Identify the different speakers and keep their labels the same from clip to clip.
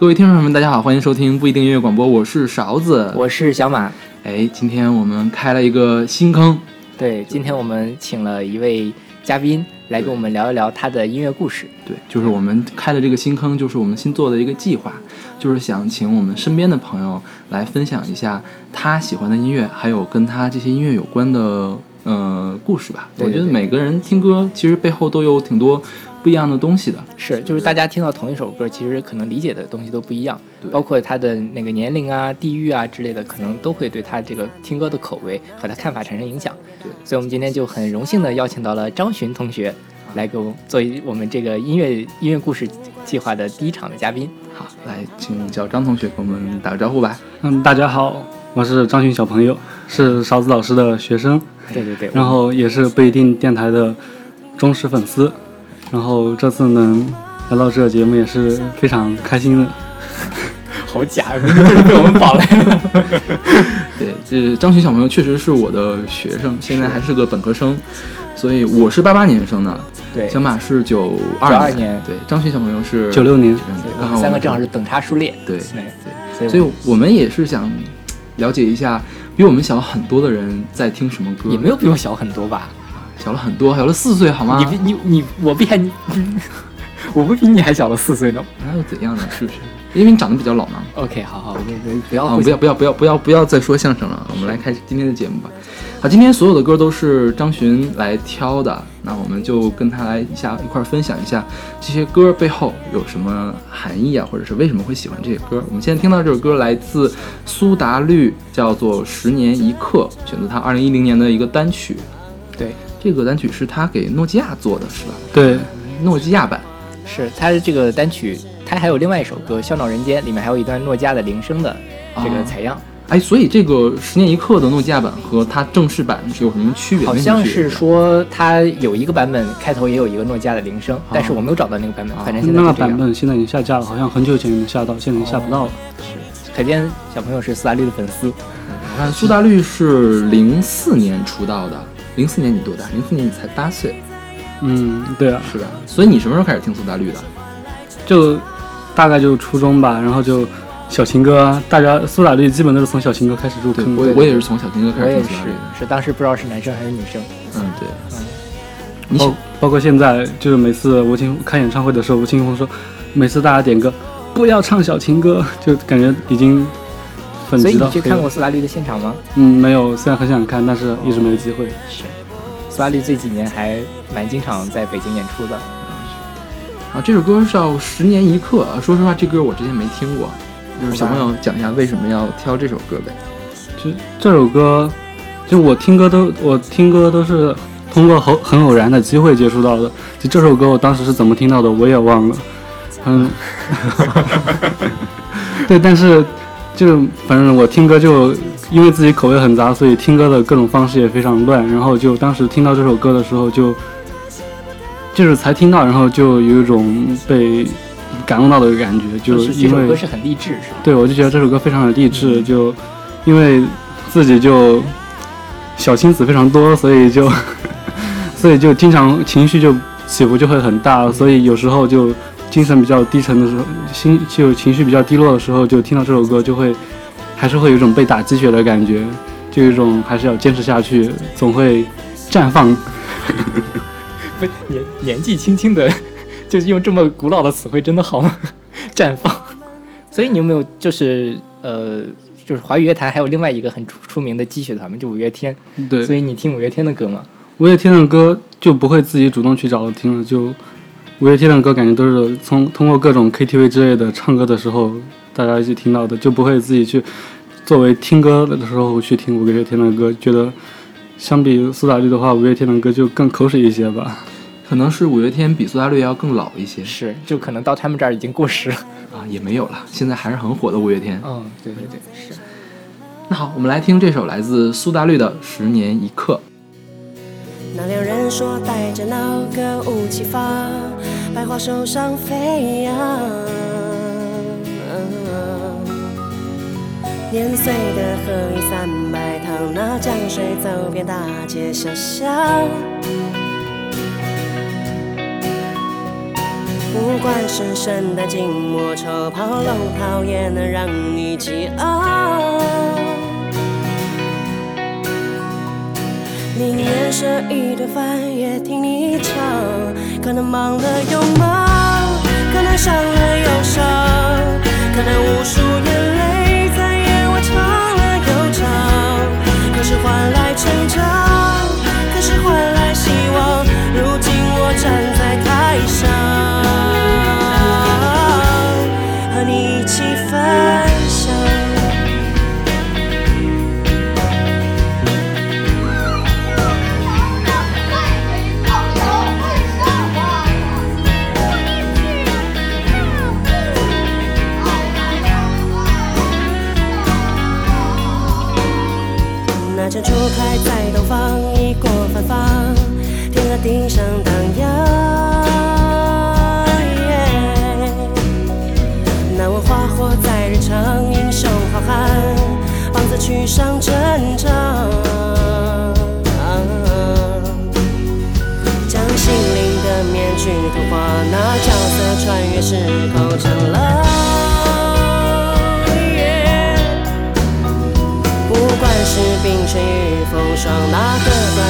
Speaker 1: 各位听众朋友们，大家好，欢迎收听不一定音乐广播，我是勺子，
Speaker 2: 我是小马。
Speaker 1: 哎，今天我们开了一个新坑，
Speaker 2: 对，今天我们请了一位嘉宾来跟我们聊一聊他的音乐故事。
Speaker 1: 对，就是我们开的这个新坑，就是我们新做的一个计划，就是想请我们身边的朋友来分享一下他喜欢的音乐，还有跟他这些音乐有关的呃故事吧。我觉得每个人听歌其实背后都有挺多。不一样的东西的
Speaker 2: 是，就是大家听到同一首歌，其实可能理解的东西都不一样，包括他的那个年龄啊、地域啊之类的，可能都会对他这个听歌的口味和他看法产生影响。
Speaker 1: 对，
Speaker 2: 所以我们今天就很荣幸的邀请到了张巡同学，来给我们作为我们这个音乐音乐故事计划的第一场的嘉宾。
Speaker 1: 好，来，请叫张同学给我们打个招呼吧。
Speaker 3: 嗯，大家好，我是张巡小朋友，是勺子老师的学生。
Speaker 2: 对对对，
Speaker 3: 然后也是不一定电台的忠实粉丝。然后这次能来到这个节目也是非常开心的，
Speaker 2: 好假，被我们绑来了。
Speaker 1: 对，这张巡小朋友确实是我的学生，现在还是个本科生，所以我是八八年生的，
Speaker 2: 对，
Speaker 1: 小马是九
Speaker 2: 二年，
Speaker 1: 对，张巡小朋友是
Speaker 3: 九六年，
Speaker 2: 我们三个正好是等差数列，
Speaker 1: 对。对，所以我们也是想了解一下比我们小很多的人在听什么歌，
Speaker 2: 也没有比我小很多吧。
Speaker 1: 小了很多，小了四岁，好吗？
Speaker 2: 你比你你我比你，我不比你还小了四岁呢，
Speaker 1: 那又怎样呢？是不是？因为你长得比较老嘛。
Speaker 2: OK，好好，不要
Speaker 1: 不要不要不要不要不要再说相声了，我们来开始今天的节目吧。好，今天所有的歌都是张巡来挑的，那我们就跟他来一下一块分享一下这些歌背后有什么含义啊，或者是为什么会喜欢这些歌。我们现在听到这首歌来自苏打绿，叫做《十年一刻》，选择他二零一零年的一个单曲。
Speaker 2: 对。
Speaker 1: 这个单曲是他给诺基亚做的，是吧？
Speaker 3: 对，
Speaker 1: 诺基亚版。
Speaker 2: 是他的这个单曲，他还有另外一首歌《笑闹人间》，里面还有一段诺基亚的铃声的这个采样。
Speaker 1: 哎，所以这个十年一刻的诺基亚版和它正式版有什么区别？
Speaker 2: 好像是说它有一个版本开头也有一个诺基亚的铃声，但是我没有找到那个版本。反正现在
Speaker 3: 那个版本现在已经下架了，好像很久以前能下到，现在已经下不到了。
Speaker 2: 是，可见小朋友是苏打绿的粉丝。
Speaker 1: 我看苏打绿是零四年出道的。零四年你多大？零四年你才八岁，
Speaker 3: 嗯，对啊，
Speaker 1: 是吧？所以你什么时候开始听苏打绿的？
Speaker 3: 就大概就初中吧，然后就小情歌，大家苏打绿基本都是从小情歌开始入坑。
Speaker 1: 我我也是从小情歌开始听苏打绿，
Speaker 2: 是当时不知道是男生还是女生。
Speaker 1: 嗯，对，
Speaker 3: 嗯，包包括现在，就是每次吴青开演唱会的时候，吴青峰说，每次大家点歌不要唱小情歌，就感觉已经。
Speaker 2: 所以你去看过苏打绿的现场吗？
Speaker 3: 嗯，没有，虽然很想看，但是一直没有机会。
Speaker 2: 是，苏打绿这几年还蛮经常在北京演出的。
Speaker 1: 啊，这首歌叫《十年一刻》。说实话，这歌我之前没听过，就是小朋友讲一下为什么要挑这首歌呗。
Speaker 3: 就这首歌，就我听歌都我听歌都是通过很很偶然的机会接触到的。就这首歌，我当时是怎么听到的，我也忘了。嗯，对，但是。就反正我听歌就因为自己口味很杂，所以听歌的各种方式也非常乱。然后就当时听到这首歌的时候，就就是才听到，然后就有一种被感动到的感觉。就因为
Speaker 2: 歌是很励志，是吧？
Speaker 3: 对，我就觉得这首歌非常的励志。就因为自己就小心思非常多，所以就 所以就经常情绪就起伏就会很大，所以有时候就。精神比较低沉的时候，心就情绪比较低落的时候，就听到这首歌，就会还是会有一种被打鸡血的感觉，就有一种还是要坚持下去，总会绽放。
Speaker 2: 不，年年纪轻轻的，就是用这么古老的词汇，真的好吗？绽放。所以你有没有就是呃，就是华语乐坛还有另外一个很出出名的鸡血团吗？就五月天。
Speaker 3: 对。
Speaker 2: 所以你听五月天的歌吗？
Speaker 3: 五月天的歌就不会自己主动去找听了，就。五月天的歌感觉都是从通过各种 KTV 之类的唱歌的时候，大家一起听到的，就不会自己去作为听歌的时候去听五月天的歌。觉得相比苏打绿的话，五月天的歌就更口水一些吧。
Speaker 1: 可能是五月天比苏打绿要更老一些，
Speaker 2: 是，就可能到他们这儿已经过时了
Speaker 1: 啊，也没有了。现在还是很火的五月天。
Speaker 2: 嗯，对对对，是。
Speaker 1: 那好，我们来听这首来自苏打绿的《十年一刻》。
Speaker 4: 那两人说带着那歌舞齐发，百花手上飞扬。年岁的河里三百趟，那江水走遍大街小巷。不管是圣诞、寂寞、抽跑龙套，也能让你饥饿。宁愿舍一顿饭，也听你唱。可能忙了又忙，可能伤了又伤，可能无数眼泪在夜晚长了又长。可是换来成长，可是换来希望。如今我站在台上，那阵初开在东方，一过芬芳，天鹅顶上荡漾。难问花火在日常，英雄好汉，王子去上战场。将心灵的面具涂画，那角色穿越时空成了。与风霜，哪个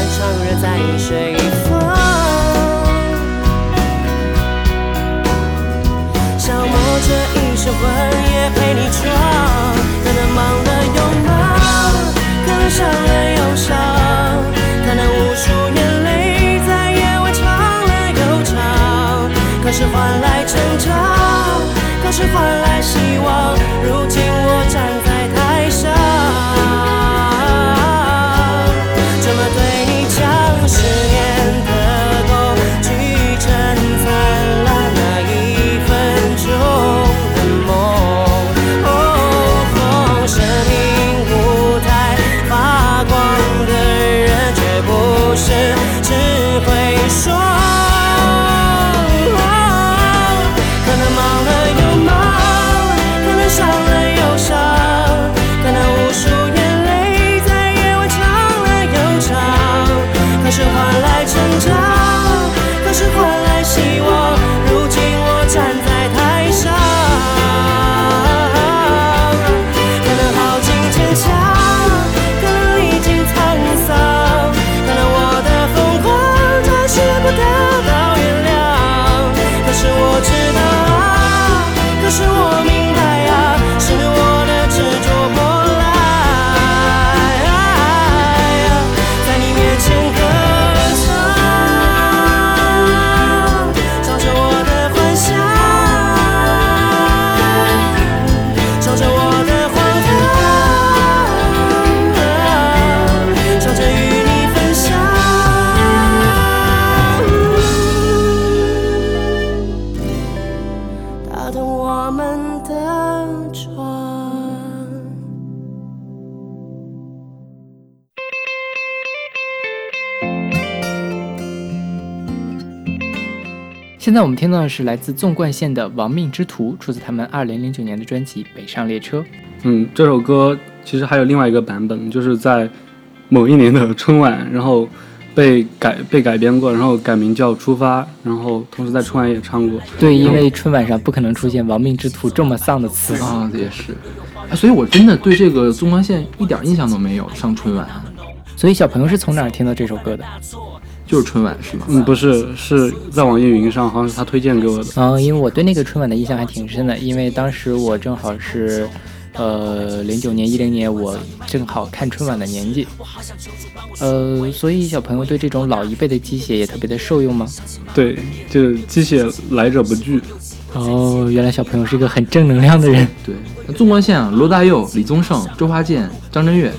Speaker 2: 现在我们听到的是来自纵贯线的《亡命之徒》，出自他们二零零九年的专辑《北上列车》。
Speaker 3: 嗯，这首歌其实还有另外一个版本，就是在某一年的春晚，然后被改被改编过，然后改名叫《出发》，然后同时在春晚也唱过。
Speaker 2: 对，因为春晚上不可能出现“亡命之徒”这么丧的词。
Speaker 1: 啊，也是。哎，所以我真的对这个纵贯线一点印象都没有。上春晚
Speaker 2: 所以小朋友是从哪儿听到这首歌的？
Speaker 1: 就是春晚是吗？
Speaker 3: 嗯，不是，是在网易云上，好像是他推荐给我的。
Speaker 2: 嗯，因为我对那个春晚的印象还挺深的，因为当时我正好是，呃，零九年、一零年，我正好看春晚的年纪，呃，所以小朋友对这种老一辈的鸡血也特别的受用吗？
Speaker 3: 对，就是鸡血来者不拒。
Speaker 2: 哦，原来小朋友是一个很正能量的人。
Speaker 1: 对，那纵贯线啊，罗大佑、李宗盛、周华健、张震岳，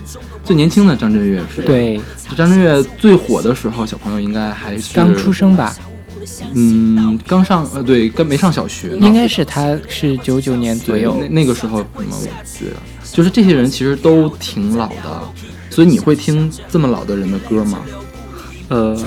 Speaker 1: 最年轻的张震岳是？，
Speaker 2: 对，
Speaker 1: 张震岳最火的时候，小朋友应该还是
Speaker 2: 刚出，生吧，
Speaker 1: 嗯，刚上呃，对，刚没上小学呢，
Speaker 2: 应该是他是九九年左右
Speaker 1: 那。那个时候，嗯，我觉得就是这些人其实都挺老的，所以你会听这么老的人的歌吗？
Speaker 3: 呃，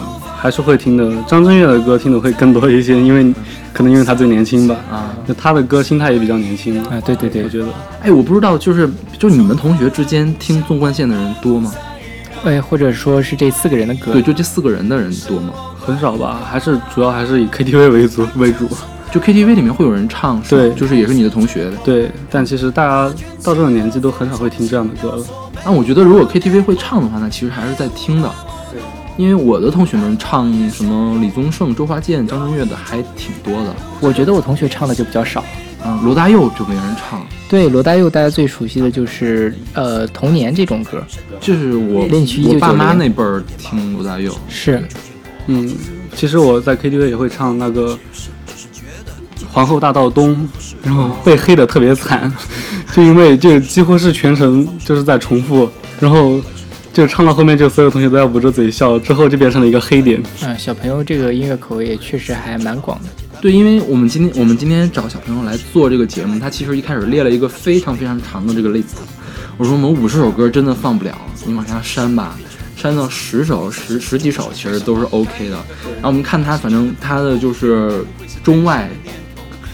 Speaker 3: 还是会听的。张震岳的歌听的会更多一些，因为可能因为他最年轻吧。
Speaker 1: 啊，
Speaker 3: 就他的歌心态也比较年轻
Speaker 2: 啊，对对对
Speaker 3: 我，觉得
Speaker 1: 哎，我不知道，就是就你们同学之间听纵贯线的人多吗？
Speaker 2: 哎，或者说是这四个人的歌
Speaker 1: 对，，就这四个人的人多吗？
Speaker 3: 很少吧，还是主要还是以 KTV 为主 为主。
Speaker 1: 就 KTV 里面会有人唱，
Speaker 3: 对
Speaker 1: 就是也是你的同学。
Speaker 3: 对，但其实大家到这种年纪都很少会听这样的歌了。
Speaker 1: 那我觉得如果 KTV 会唱的话，那其实还是在听的。因为我的同学们唱什么李宗盛、周华健、张震岳的还挺多的，
Speaker 2: 我觉得我同学唱的就比较少。
Speaker 1: 嗯，罗大佑就没人唱，
Speaker 2: 对罗大佑，大家最熟悉的就是呃《童年》这种歌，
Speaker 1: 就是我
Speaker 2: 恋曲1990
Speaker 1: 我爸妈那辈儿听罗大佑，
Speaker 2: 是。
Speaker 3: 嗯，其实我在 KTV 也会唱那个《皇后大道东》，然后被黑的特别惨，就因为就几乎是全程就是在重复，然后就唱到后面就所有同学都要捂着嘴笑，之后就变成了一个黑点。
Speaker 2: 嗯、小朋友这个音乐口味也确实还蛮广的。
Speaker 1: 对，因为我们今天我们今天找小朋友来做这个节目，他其实一开始列了一个非常非常长的这个 list。我说我们五十首歌真的放不了，你往下删吧，删到十首、十十几首其实都是 OK 的。然后我们看他，反正他的就是中外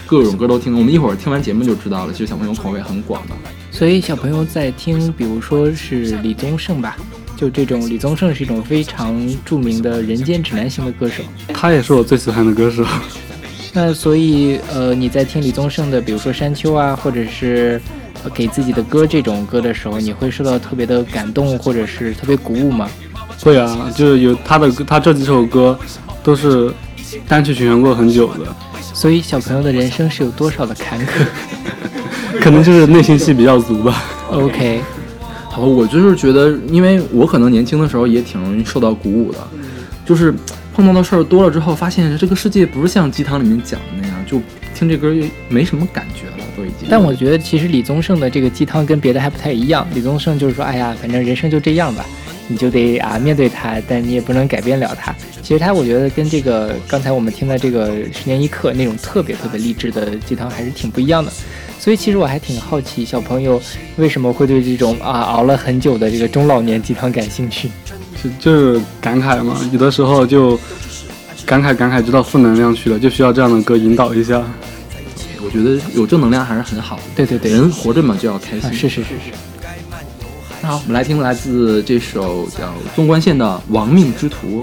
Speaker 1: 各种歌都听。我们一会儿听完节目就知道了，其实小朋友口味很广的。
Speaker 2: 所以小朋友在听，比如说是李宗盛吧，就这种李宗盛是一种非常著名的人间指南型的歌手。
Speaker 3: 他也是我最喜欢的歌手。
Speaker 2: 那所以呃，你在听李宗盛的，比如说《山丘》啊，或者是、呃给自己的歌这种歌的时候，你会受到特别的感动，或者是特别鼓舞吗？
Speaker 3: 会啊，就是有他的歌他这几首歌都是单曲循环过很久的，
Speaker 2: 所以小朋友的人生是有多少的坎坷
Speaker 3: 可能就是内心戏比较足吧。
Speaker 2: ？OK，
Speaker 1: 好，我就是觉得，因为我可能年轻的时候也挺容易受到鼓舞的，就是碰到的事儿多了之后，发现这个世界不是像鸡汤里面讲的那样，就听这歌也没什么感觉了，都已经。
Speaker 2: 但我觉得其实李宗盛的这个鸡汤跟别的还不太一样。李宗盛就是说，哎呀，反正人生就这样吧，你就得啊面对它，但你也不能改变了它。其实他我觉得跟这个刚才我们听的这个十年一刻那种特别特别励志的鸡汤还是挺不一样的。所以其实我还挺好奇，小朋友为什么会对这种啊熬了很久的这个中老年鸡汤感兴趣？
Speaker 3: 就就是感慨嘛，有的时候就感慨感慨知道负能量去了，就需要这样的歌引导一下。
Speaker 1: 我觉得有正能量还是很好的。
Speaker 2: 对对对，
Speaker 1: 人活着嘛就要开心。
Speaker 2: 啊，是是是是。
Speaker 1: 那好，我们来听来自这首叫《纵贯线》的《亡命之徒》。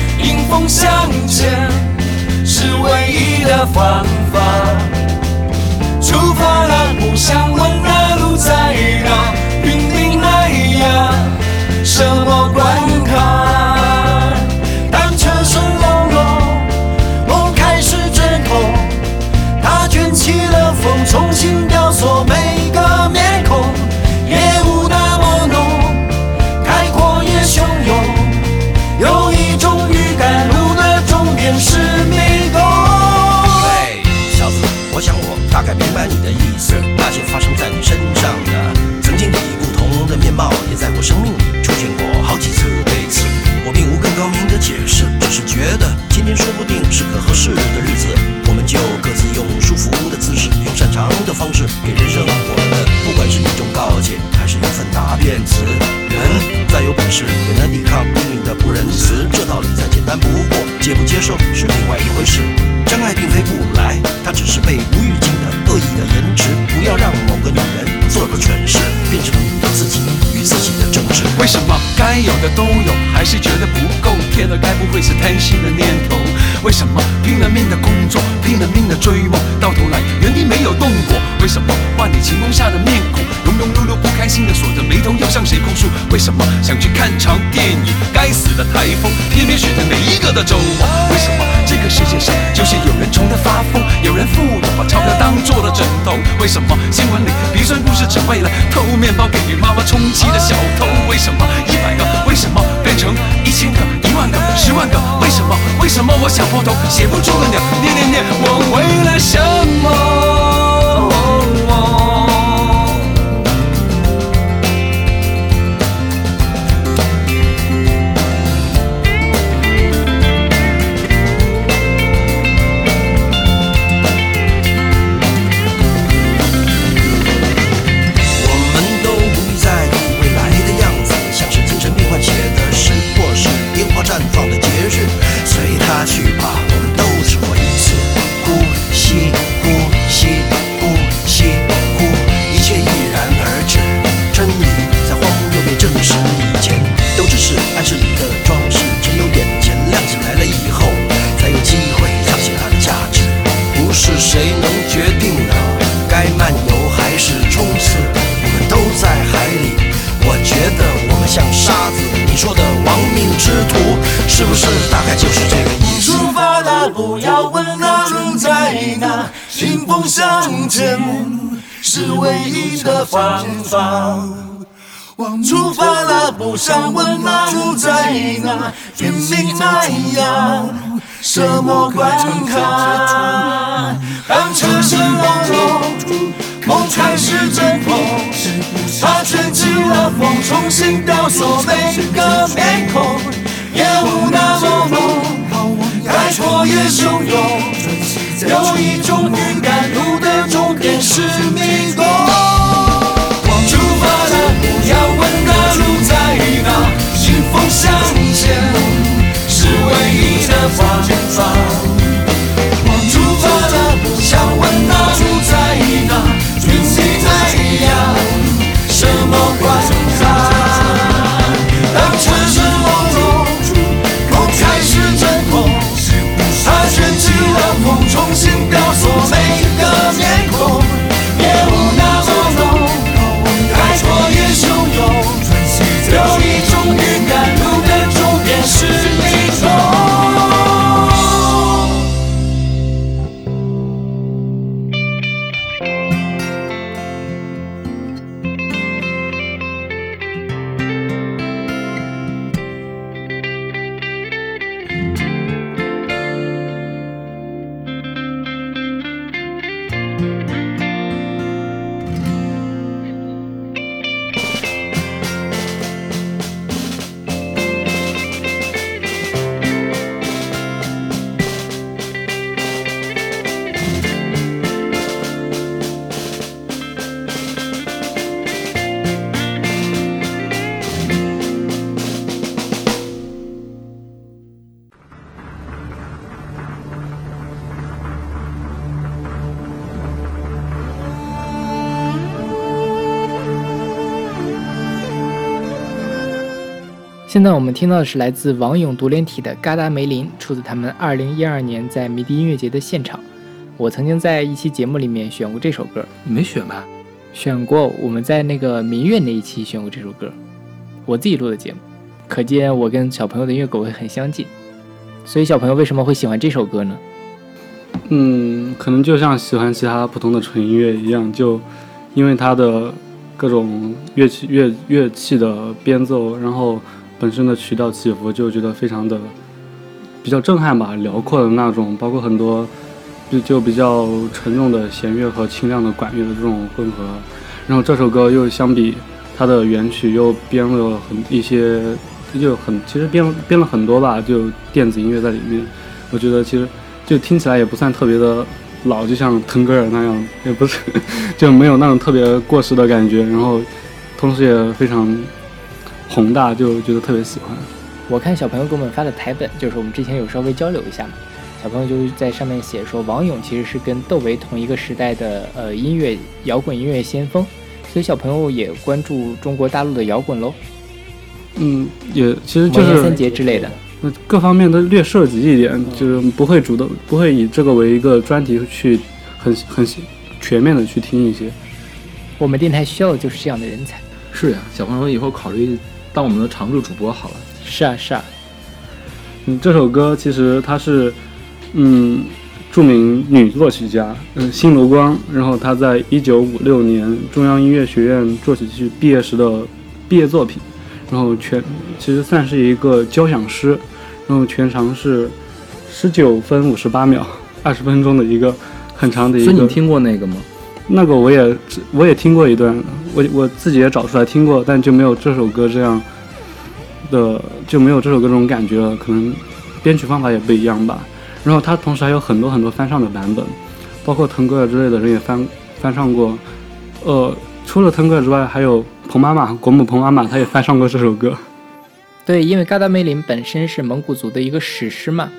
Speaker 4: 迎风向前是唯一的方法。出发了，不想才明白你的意思，那些发生在你身上的，曾经以不同的面貌，也在我生命里出现过好几次。对此，我并无
Speaker 5: 更高明的解释，只是觉得今天说不定是
Speaker 4: 个合适的日子，我们就各自用舒服
Speaker 5: 的姿势，用擅长的方式，给人生活了。不管是
Speaker 4: 一种告诫，还
Speaker 5: 是一份答辩词，人再有本事，也难抵抗命运
Speaker 4: 的不仁
Speaker 5: 慈。这道理再简单不过，接不接受
Speaker 4: 是另外
Speaker 5: 一回事。真爱并非不来，它只是被无欲。要让某个女人做个蠢事，变成你的自己与自己的争执。为什么该有的都有，还是觉得不够？天了，该不会是贪心的念头？为什么拼了命的工作，拼了命的追梦，到头来原地没有动过？为什么万里晴空下的面孔，庸庸碌碌不开心的锁着眉头，要向谁哭诉？为什么想去看场电影，该死的台风偏偏选在每一个的周末？为什么这个世界上就是有人穷得发疯，有人富有把钞票当做了枕头？为什么新闻里鼻酸故事只为了偷面包给你妈妈充气的小偷？为什么一百个为什么变成、万个、十万个？为什么？为什么我想破头写不出个鸟？念念念，我为了什么？
Speaker 6: 迎风向前是唯一的方法。出发了，不想问那路在哪，拼命那样，什么关卡？当车声隆隆，梦开始阵痛，它卷起了风，重新雕塑每个面孔，夜雾那么浓，开阔也汹涌，有一种预感，路的终点是迷宫。出发了，不要问那路在哪，迎风向前是唯一的方法。
Speaker 2: 现在我们听到的是来自王勇独联体的《嘎达梅林》，出自他们二零一二年在迷笛音乐节的现场。我曾经在一期节目里面选过这首歌，
Speaker 1: 你没选吧？
Speaker 2: 选过我们在那个民乐那一期选过这首歌，我自己录的节目，可见我跟小朋友的音乐口味很相近。所以小朋友为什么会喜欢这首歌呢？
Speaker 3: 嗯，可能就像喜欢其他普通的纯音乐一样，就因为它的各种乐器乐乐器的编奏，然后本身的曲调起伏，就觉得非常的比较震撼吧，辽阔的那种，包括很多就就比较沉重的弦乐和清亮的管乐的这种混合。然后这首歌又相比它的原曲又编了很一些，就很其实编编了很多吧，就电子音乐在里面。我觉得其实就听起来也不算特别的老，就像腾格尔那样，也不是 就没有那种特别过时的感觉。然后同时也非常宏大，就觉得特别喜欢。
Speaker 2: 我看小朋友给我们发的台本，就是我们之前有稍微交流一下嘛。小朋友就在上面写说，王勇其实是跟窦唯同一个时代的呃音乐摇滚音乐先锋，所以小朋友也关注中国大陆的摇滚喽。
Speaker 3: 嗯，也其实就
Speaker 2: 魔岩三杰之类的。
Speaker 3: 那各方面都略涉及一点，就是不会主动不会以这个为一个专题去很很全面的去听一些。
Speaker 2: 我们电台需要的就是这样的人才。
Speaker 1: 是呀，小朋友以后考虑当我们的常驻主播好了。
Speaker 2: 是啊，是啊，
Speaker 3: 嗯，这首歌其实它是，嗯，著名女作曲家，嗯，新罗光，然后她在一九五六年中央音乐学院作曲系毕业时的毕业作品，然后全其实算是一个交响诗，然后全长是十九分五十八秒，二十分钟的一个很长的一个。
Speaker 1: 所以你听过那个吗？
Speaker 3: 那个我也我也听过一段，我我自己也找出来听过，但就没有这首歌这样的就没有这首歌这种感觉了，可能编曲方法也不一样吧。然后它同时还有很多很多翻唱的版本，包括腾格尔之类的人也翻翻唱过。呃，除了腾格尔之外，还有彭妈妈，国母彭妈妈，她也翻唱过这首歌。
Speaker 2: 对，因为嘎达梅林本身是蒙古族的一个史诗嘛，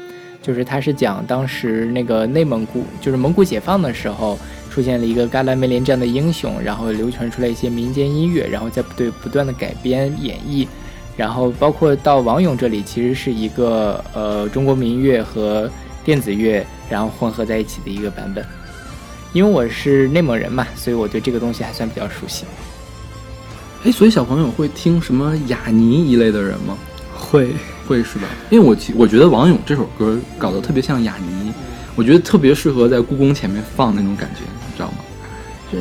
Speaker 2: 就是它是讲当时那个内蒙古，就是蒙古解放的时候，出现了一个嘎拉梅林这样的英雄，然后流传出来一些民间音乐，然后再对不断的改编演绎，然后包括到王勇这里，其实是一个呃中国民乐和电子乐然后混合在一起的一个版本。因为我是内蒙人嘛，所以我对这个东西还算比较熟悉。
Speaker 1: 哎，所以小朋友会听什么雅尼一类的人吗？
Speaker 3: 会，
Speaker 1: 会是吧？因为我其我觉得王勇这首歌搞得特别像雅尼，我觉得特别适合在故宫前面放那种感觉，你知道吗？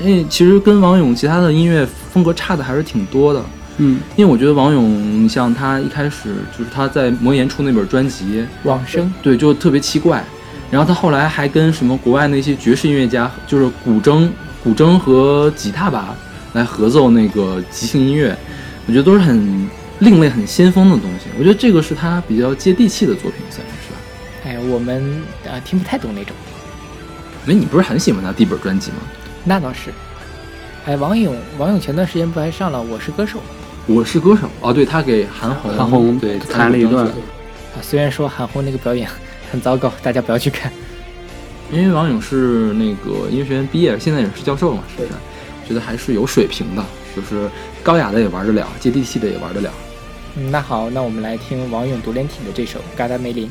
Speaker 1: 因为其实跟王勇其他的音乐风格差的还是挺多的。
Speaker 3: 嗯，
Speaker 1: 因为我觉得王勇，你像他一开始就是他在魔岩出那本专辑，
Speaker 2: 往生，
Speaker 1: 对，就特别奇怪。然后他后来还跟什么国外那些爵士音乐家，就是古筝、古筝和吉他吧，来合奏那个即兴音乐，我觉得都是很另类、很先锋的东西。我觉得这个是他比较接地气的作品，算是
Speaker 2: 我们呃、听不太懂那种。
Speaker 1: 哎，你不是很喜欢他第一本专辑吗？
Speaker 2: 那倒是。哎，王勇，王勇前段时间不还上了《我是歌手》
Speaker 1: 我是歌手哦，对他给韩红
Speaker 3: 韩红
Speaker 1: 对
Speaker 3: 弹了一段
Speaker 2: 啊？虽然说韩红那个表演很糟糕，大家不要去看。
Speaker 1: 因为王勇是那个音乐学院毕业，现在也是教授嘛，是不是？觉得还是有水平的，就是高雅的也玩得了，接地气的也玩得了。
Speaker 2: 嗯，那好，那我们来听王勇独联体的这首《嘎达梅林》。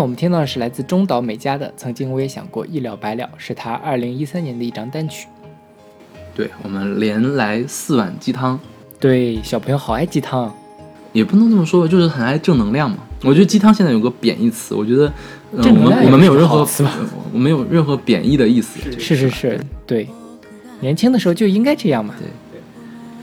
Speaker 4: 我
Speaker 2: 们听到的是来自中岛美嘉的《曾经我也想过一了百了》，是他二零一三年的一张单曲。
Speaker 1: 对我们连来四碗鸡汤，
Speaker 2: 对，小朋友好爱鸡汤。
Speaker 1: 也不能这么说吧，就是很爱正能量嘛。我觉得鸡汤现在有个贬义词，我觉得、我们我们没有任何我没有任何贬义的意思。
Speaker 2: 是是是，对，年轻的时候就应该这样嘛。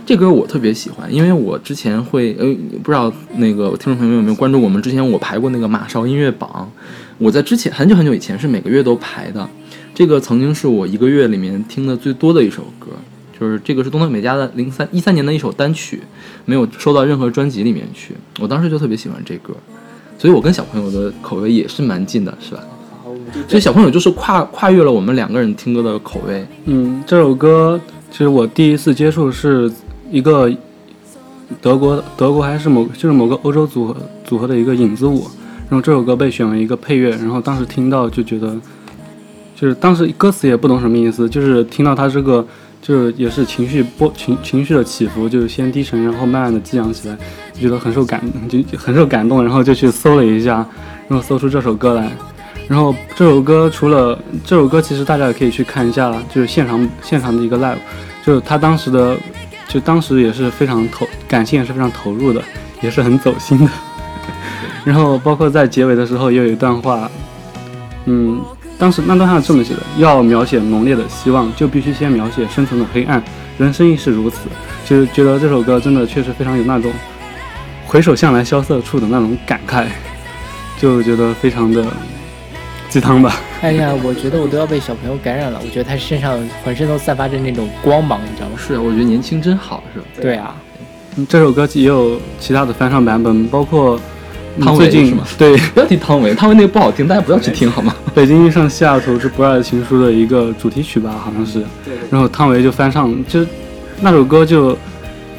Speaker 1: 这歌我特别喜欢，因为我之前会呃，不知道那个听众朋友们有没有关注我们之前我排过那个马少音乐榜，我在之前很久很久以前是每个月都排的，这个曾经是我一个月里面听的最多的一首歌，就是这个是东德美嘉的零三一三年的一首单曲，没有收到任何专辑里面去，我当时就特别喜欢这歌，所以我跟小朋友的口味也是蛮近的，是吧？所以小朋友就是跨跨越了我们两个人听歌的口味，
Speaker 3: 嗯，这首歌其实我第一次接触是一个德国德国还是某就是某个欧洲组合组合的一个影子舞，然后这首歌被选为一个配乐，然后当时听到就觉得，就是当时歌词也不懂什么意思，就是听到它这个就是也是情绪波情情绪的起伏，就是先低沉，然后慢慢的激昂起来，就觉得很受感就很受感动，然后就去搜了一下，然后搜出这首歌来。然后这首歌除了这首歌，其实大家也可以去看一下，就是现场现场的一个 live，就是他当时的，就当时也是非常投感情也是非常投入的，也是很走心的。然后包括在结尾的时候也有一段话，嗯，当时那段话是这么写的：要描写浓烈的希望，就必须先描写深层的黑暗。人生亦是如此。就是觉得这首歌真的确实非常有那种回首向来萧瑟处的那种感慨，就觉得非常的鸡汤吧。
Speaker 2: 哎呀，我觉得我都要被小朋友感染了。我觉得他身上浑身都散发着那种光芒，你知道吗？
Speaker 1: 是啊，我觉得年轻真好，是吧？
Speaker 2: 对啊，
Speaker 3: 嗯这首歌也有其他的翻唱版本，包括嗯
Speaker 1: 汤唯
Speaker 3: 最近
Speaker 1: 是吗
Speaker 3: 对
Speaker 1: 不要提汤唯，汤唯那个不好听，大家不要去听好吗？
Speaker 3: 北京遇上西雅图是不二情书的一个主题曲吧，好像是。然后汤唯就翻唱，就是那首歌就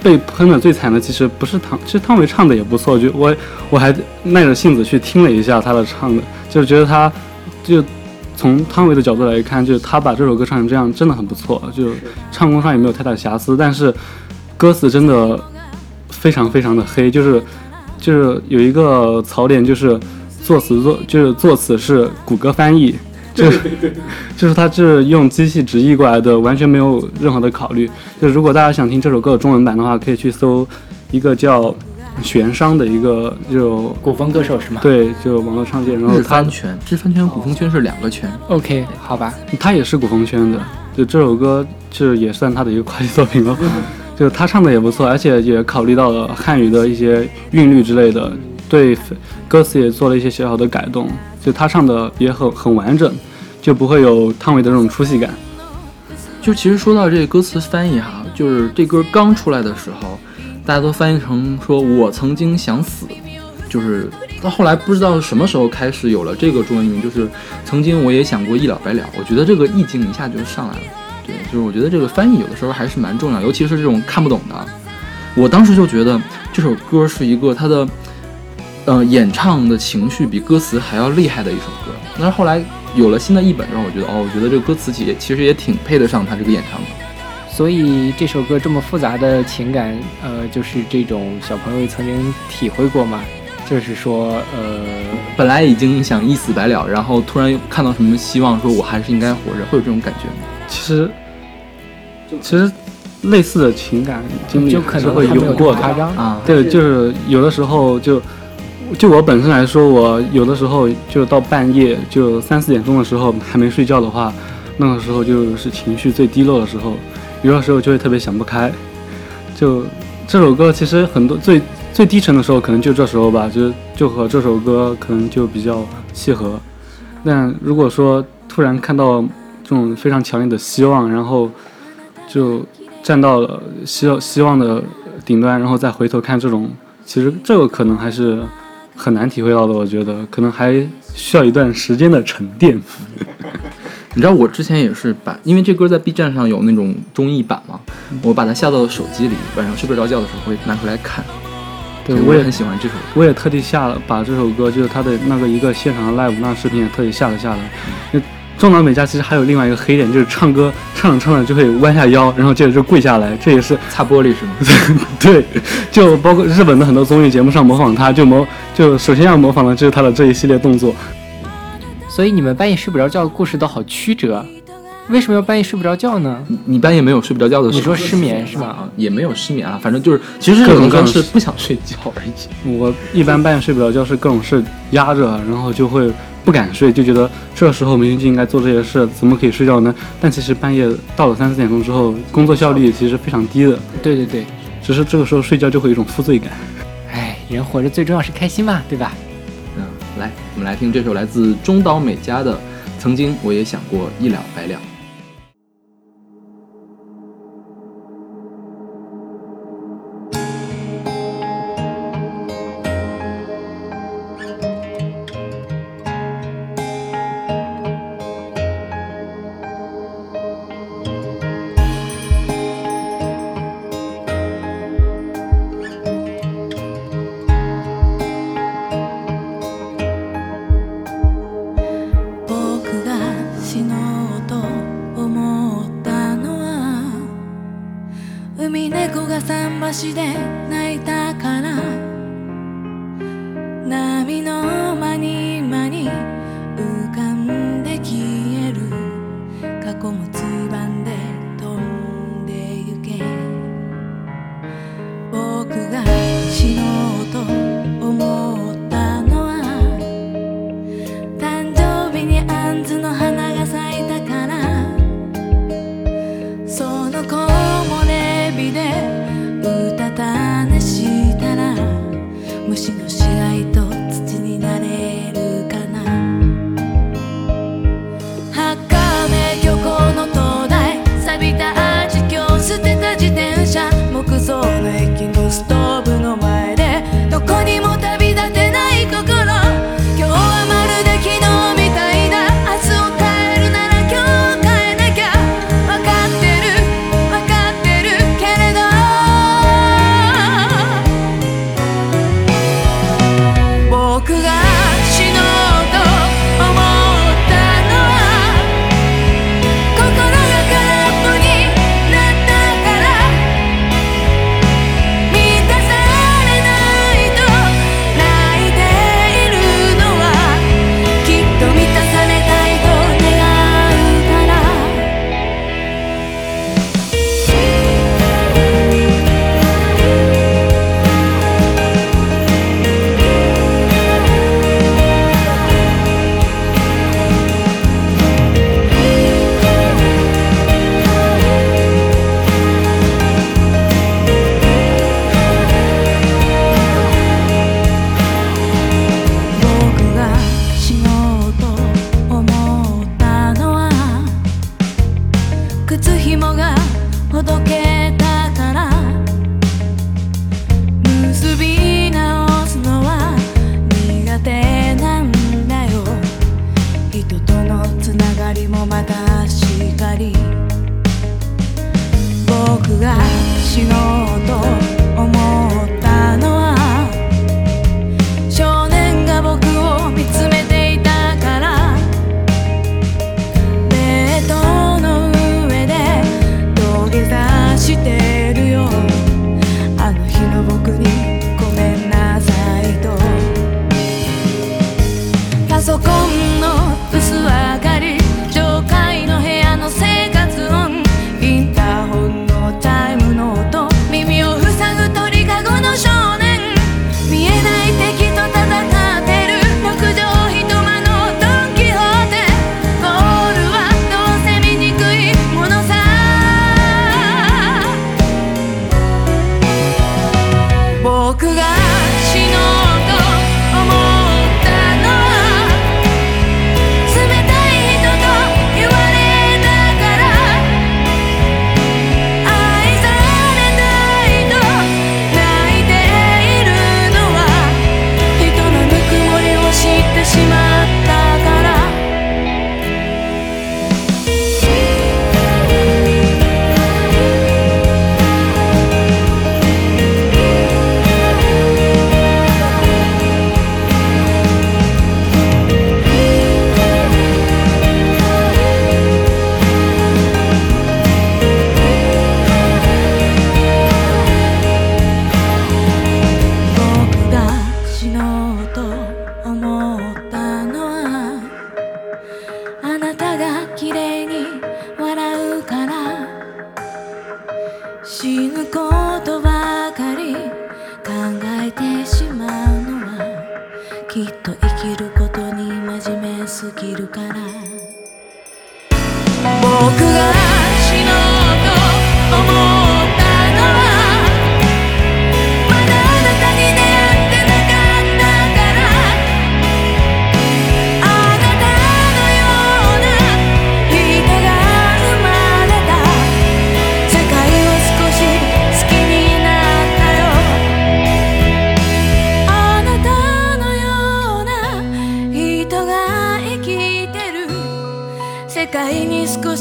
Speaker 3: 被喷的最惨的，其实不是汤，其实汤唯唱的也不错，就我我还耐着性子去听了一下她的唱的，就是觉得她就从汤唯的角度来看，就是他把这首歌唱成这样真的很不错，就唱功上也没有太大瑕疵，但是歌词真的非常非常的黑，就是就是有一个槽点就是作词作就是作词是谷歌翻译，就是就是他是用机器直译过来的，完全没有任何的考虑。就如果大家想听这首歌的中文版的话，可以去搜一个叫玄商的一个就
Speaker 2: 古风歌手是吗？
Speaker 3: 对就网络唱界，然后
Speaker 1: 日
Speaker 3: 他
Speaker 1: 翻圈，日番圈、古风圈是两个圈。
Speaker 2: ，OK，好吧。
Speaker 3: 他也是古风圈的，就这首歌就是也算他的一个跨界作品了。就他唱的也不错，而且也考虑到了汉语的一些韵律之类的，对歌词也做了一些小小的改动。就他唱的也很很完整，就不会有汤唯的那种出戏感。
Speaker 1: 就其实说到这个歌词翻译哈，就是这歌刚出来的时候，大家都翻译成说“我曾经想死”，就是到后来不知道什么时候开始有了这个中文名，就是曾经我也想过一了百了。我觉得这个意境一下就上来了。对，就是我觉得这个翻译有的时候还是蛮重要，尤其是这种看不懂的。我当时就觉得这首歌是一个他的，呃，演唱的情绪比歌词还要厉害的一首歌。但是后来有了新的译本之后，我觉得哦，我觉得这个歌词其其实也挺配得上他这个演唱的。
Speaker 2: 所以这首歌这么复杂的情感，呃，就是这种小朋友曾经体会过吗？就是说，呃，
Speaker 1: 本来已经想一死百了，然后突然看到什么希望，说我还是应该活着，会有这种感觉吗？
Speaker 3: 其实，其实类似的情感经历
Speaker 2: 就可
Speaker 3: 还是会
Speaker 2: 有
Speaker 3: 过的。
Speaker 2: 这么夸张。
Speaker 1: 啊，
Speaker 3: 对，就是有的时候就，就我本身来说，我有的时候就到半夜就三四点钟的时候还没睡觉的话，那个时候就是情绪最低落的时候，有的时候就会特别想不开。就这首歌其实很多最最低沉的时候可能就这时候吧，就就和这首歌可能就比较契合。但如果说突然看到这种非常强烈的希望，然后就站到了希希望的顶端，然后再回头看这种，其实这个可能还是很难体会到的。我觉得可能还需要一段时间的沉淀。
Speaker 1: 你知道我之前也是把，因为这歌在 B 站上有那种综艺版嘛，我把它下到了手机里，晚上睡不着觉的时候会拿出来看。
Speaker 3: 对，我也
Speaker 1: 很喜欢这首歌。
Speaker 3: 我也特地下了把这首歌，就是他的那个一个现场的 live 那视频也特意下了下来。就中岛美嘉其实还有另外一个黑点，就是唱歌唱着唱着就会弯下腰，然后接着就跪下来，这也是
Speaker 7: 擦玻璃是吗？
Speaker 3: 对，就包括日本的很多综艺节目上模仿他，就模就首先要模仿的就是他的这一系列动作。
Speaker 2: 所以你们半夜睡不着觉的故事都好曲折，为什么要半夜睡不着觉呢？
Speaker 7: 你你半夜没有睡不着觉的时候？
Speaker 2: 你说失眠是吧
Speaker 7: 啊，也没有失眠啊，反正就是其实
Speaker 3: 各种
Speaker 7: 可能是不想睡觉而已。
Speaker 3: 我一般半夜睡不着觉是各种事压着，然后就会不敢睡，就觉得这时候明明就应该做这些事，怎么可以睡觉呢？但其实半夜到了三四点钟之后，工作效率其实非常低的，
Speaker 2: 对对对，
Speaker 3: 只是这个时候睡觉就会有一种负罪感。
Speaker 2: 哎，人活着最重要是开心嘛，对吧？
Speaker 7: 我们来听这首来自中岛美嘉的《曾经我也想过一了百了》。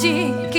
Speaker 8: de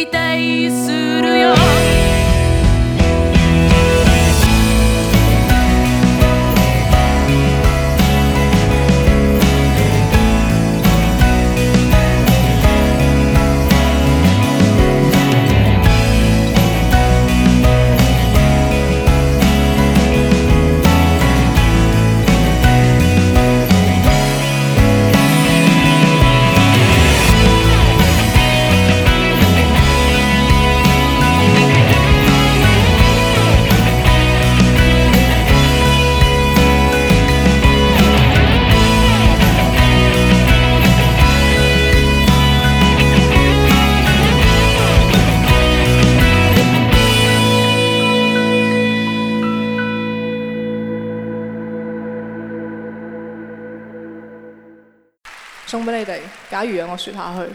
Speaker 8: 我説下去，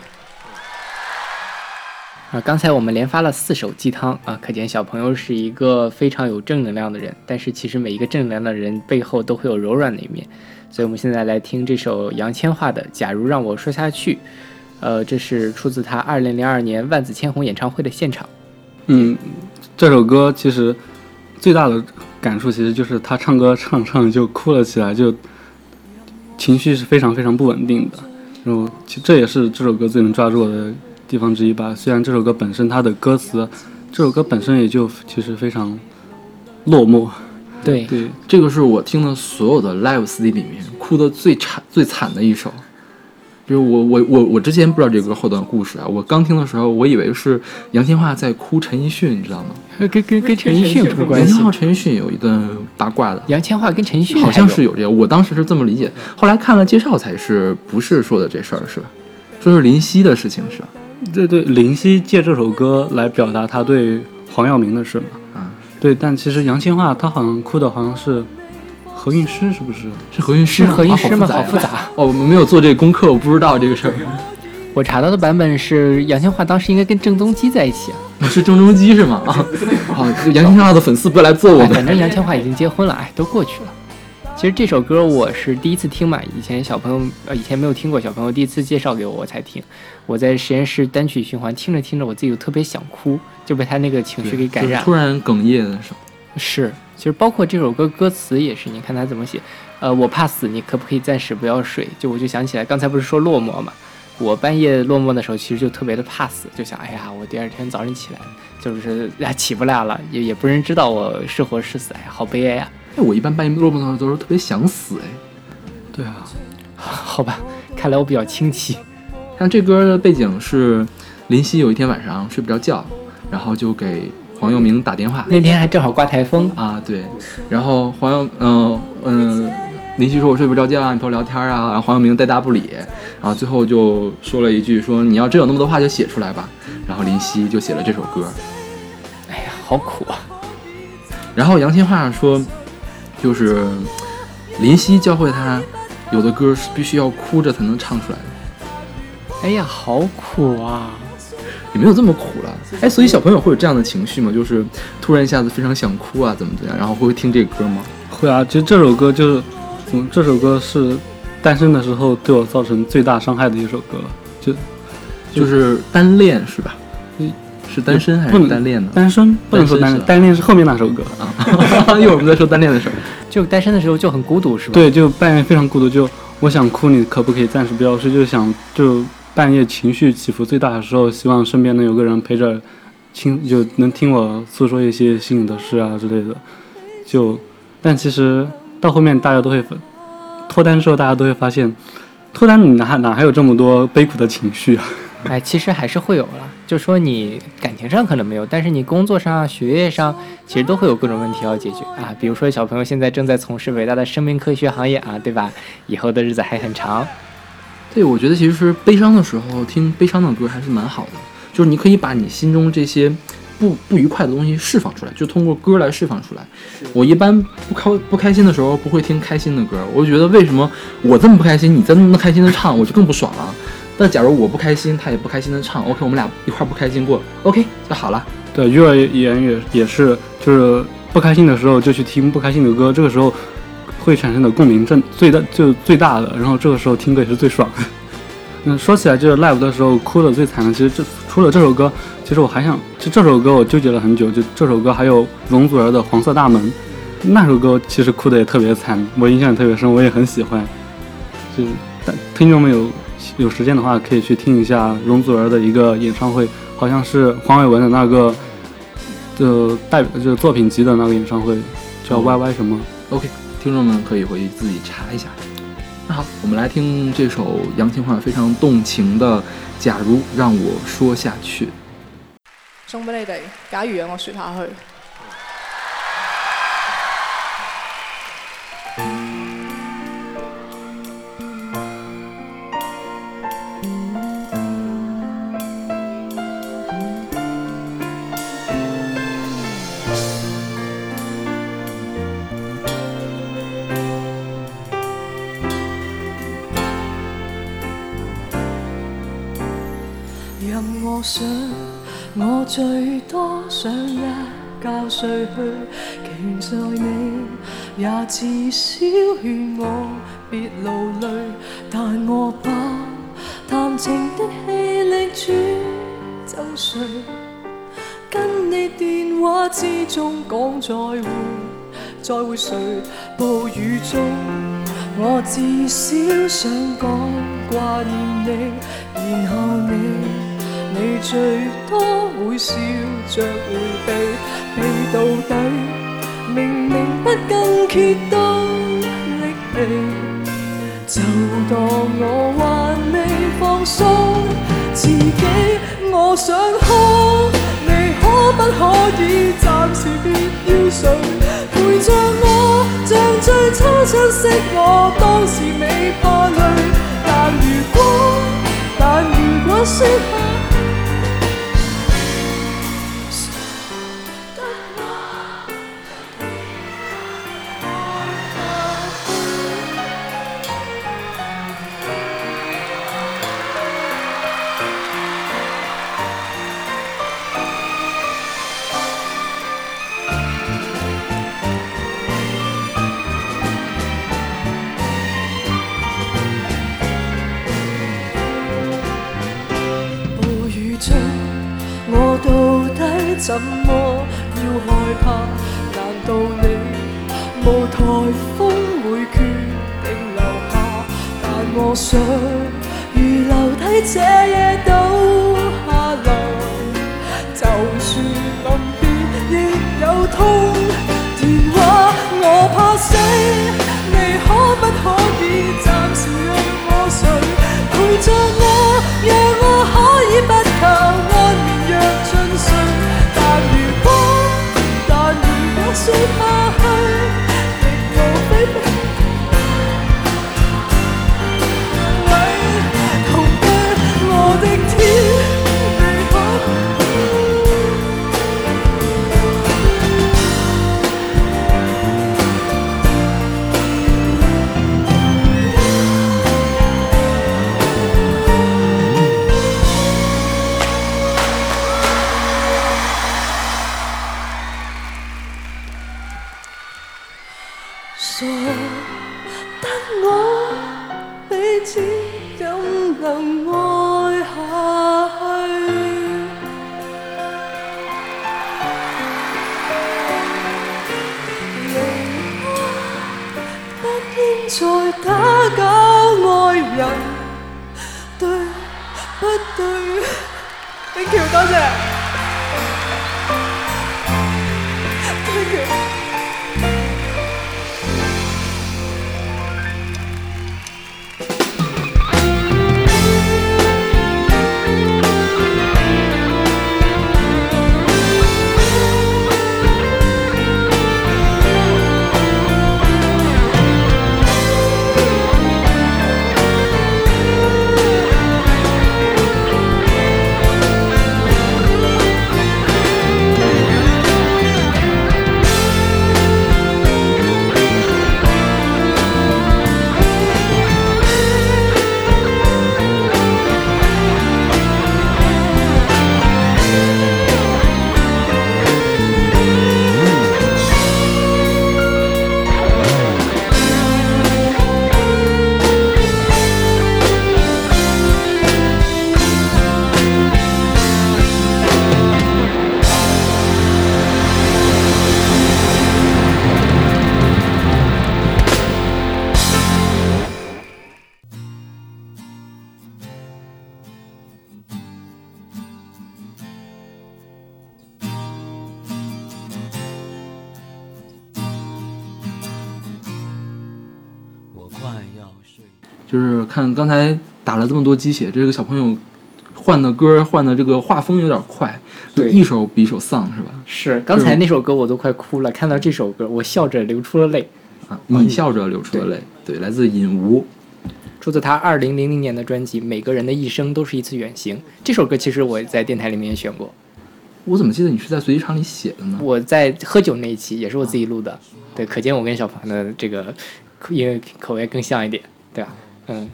Speaker 2: 啊，刚才我们连发了四首鸡汤啊，可见小朋友是一个非常有正能量的人。但是其实每一个正能量的人背后都会有柔软的一面，所以我们现在来听这首杨千嬅的《假如让我说下去》。呃，这是出自他二零零二年万紫千红演唱会的现场。
Speaker 3: 嗯，这首歌其实最大的感触其实就是他唱歌唱唱就哭了起来，就情绪是非常非常不稳定的。然后其这也是这首歌最能抓住我的地方之一吧。虽然这首歌本身它的歌词，这首歌本身也就其实非常落寞。
Speaker 2: 对，
Speaker 3: 对，
Speaker 1: 这个是我听的所有的 live CD 里面哭的最惨最惨的一首。就是我我我我之前不知道这歌后段故事啊，我刚听的时候，我以为是杨千嬅在哭陈奕迅，你知道吗？
Speaker 2: 跟跟跟陈奕迅有什么关系
Speaker 1: 杨千？嬅陈奕迅有一段八卦的，
Speaker 2: 杨千嬅跟陈奕迅
Speaker 1: 好像是
Speaker 2: 有
Speaker 1: 有这个，我当时是这么理解，后来看了介绍才是不是说的这事儿是吧？说是林夕的事情是吧？
Speaker 3: 对对，林夕借这首歌来表达他对黄耀明的事嘛。
Speaker 1: 啊，
Speaker 3: 对，但其实杨千嬅她好像哭的好像是何韵诗，是不是？
Speaker 1: 是何韵诗吗，
Speaker 2: 是何韵诗吗
Speaker 1: 啊
Speaker 2: 好复杂
Speaker 1: 哦，我们没有做这个功课，我不知道这个事儿。
Speaker 2: 我查到的版本是杨千嬅当时应该跟郑中基在一起啊。
Speaker 1: 是郑中基是吗？啊，好，杨千嬅的粉丝不要来揍我
Speaker 2: 哎，
Speaker 1: 们
Speaker 2: 反。正杨千嬅已经结婚了，哎，都过去了。其实这首歌我是第一次听嘛，以前小朋友呃以前没有听过，小朋友第一次介绍给我我才听。我在实验室单曲循环听着听着，我自己就特别想哭，就被他那个情绪给感染
Speaker 1: 突然哽咽的时候，
Speaker 2: 是，其实包括这首歌歌词也是，你看他怎么写，呃，我怕死，你可不可以暂时不要睡？就我就想起来，刚才不是说落寞嘛，我半夜落寞的时候，其实就特别的怕死，就想，哎呀，我第二天早上起来就是呀起不来了，也也不人知道我是活是死，哎呀，好悲哀呀、
Speaker 1: 哎，我一般半夜落寞的时候都是特别想死哎。
Speaker 3: 对啊，
Speaker 2: 好吧，看来我比较清奇。
Speaker 1: 像这歌的背景是林夕有一天晚上睡不着觉，然后就给黄又明打电话
Speaker 2: 那天还正好刮台风，
Speaker 1: 啊，对，然后黄又嗯嗯。林夕说：“我睡不着觉啊，你陪我聊天啊。”然后黄又明带大不理，然后最后就说了一句：“说你要真有那么多话就写出来吧。”然后林夕就写了这首歌。
Speaker 2: 哎呀，好苦啊！
Speaker 1: 然后杨千嬅说，就是林夕教会他，有的歌是必须要哭着才能唱出来的。
Speaker 2: 哎呀，好苦啊！
Speaker 1: 也没有这么苦了，哎，所以小朋友会有这样的情绪吗？就是突然一下子非常想哭啊，怎么怎么样，然后会听这个歌吗？
Speaker 3: 会啊，其实这首歌就是，嗯，这首歌是单身的时候对我造成最大伤害的一首歌，就
Speaker 1: 就是单恋是吧？
Speaker 3: 嗯
Speaker 1: 是单身还是单恋呢？
Speaker 3: 单身不能说单恋，
Speaker 1: 单
Speaker 3: 恋是后面那首歌。
Speaker 1: 啊，一会儿我们再说单恋的事儿。
Speaker 2: 就单身的时候就很孤独，是吧？，
Speaker 3: 对，就半夜非常孤独，就我想哭，你可不可以暂时不要睡？就想就半夜情绪起伏最大的时候，希望身边能有个人陪着，听就能听我诉说一些心里的事啊之类的。就，但其实到后面大家都会脱单之后，大家都会发现，脱单你哪哪还有这么多悲苦的情绪啊？
Speaker 2: 哎，其实还是会有了。就说你感情上可能没有，但是你工作上、学业上，其实都会有各种问题要解决啊。比如说小朋友现在正在从事伟大的生命科学行业啊，对吧？以后的日子还很长。
Speaker 1: 对，我觉得其实悲伤的时候听悲伤的歌还是蛮好的，就是你可以把你心中这些不不愉快的东西释放出来，就通过歌来释放出来。我一般不开不开心的时候不会听开心的歌，我就觉得为什么我这么不开心，你在那么开心的唱，我就更不爽了。但假如我不开心，他也不开心的唱，OK，我们俩一块儿不开心过，OK 就好了。
Speaker 3: 对，幼儿园也也是，就是不开心的时候就去听不开心的歌，这个时候会产生的共鸣正最大就最大的，然后这个时候听歌也是最爽的。嗯，说起来就是 live 的时候哭的最惨的，其实这除了这首歌，其实我还想就这首歌我纠结了很久，就这首歌还有容祖儿的《黄色大门》，那首歌其实哭的也特别惨，我印象也特别深，我也很喜欢。就是但听众们有有时间的话，可以去听一下容祖儿的一个演唱会，好像是黄伟文的那个就代表就是作品集的那个演唱会，叫 YY 什么。
Speaker 1: OK，听众们可以回去自己查一下。那好，我们来听这首杨千嬅非常动情的《假如让我说下去》。
Speaker 8: 送俾你哋。假如让我说下去。
Speaker 9: 我想，我最多想一觉睡去，期在你也至少劝我别劳累，但我把谈情的氣力轉就睡，跟你電話之中講再会，再會誰？暴雨中，我至少想講掛念你，然後你。你最多会笑着回避，避到底，明明不更揭都力氣，就当我还未放松自己，我想哭，你可不可以暂时别要睡，陪着我，像最初相識我当时未怕累，但如果，但如果说？Thank you，多谢。Thank you。
Speaker 1: 刚才打了这么多鸡血，这个小朋友换的歌换的这个画风有点快，
Speaker 2: 对
Speaker 1: 一首比一首丧是吧？
Speaker 2: 是刚才那首歌我都快哭了，看到这首歌我笑着流出了泪。
Speaker 1: 啊，你笑着流出了泪。对，来自尹吾。
Speaker 2: 出自他二零零零年的专辑《每个人的一生都是一次远行》。这首歌其实我在电台里面也选过，
Speaker 1: 我怎么记得你是在随机场里写的呢？
Speaker 2: 我在喝酒那一期也是我自己录的。对，可见我跟小庞的这个音乐口味更像一点，对吧？嗯，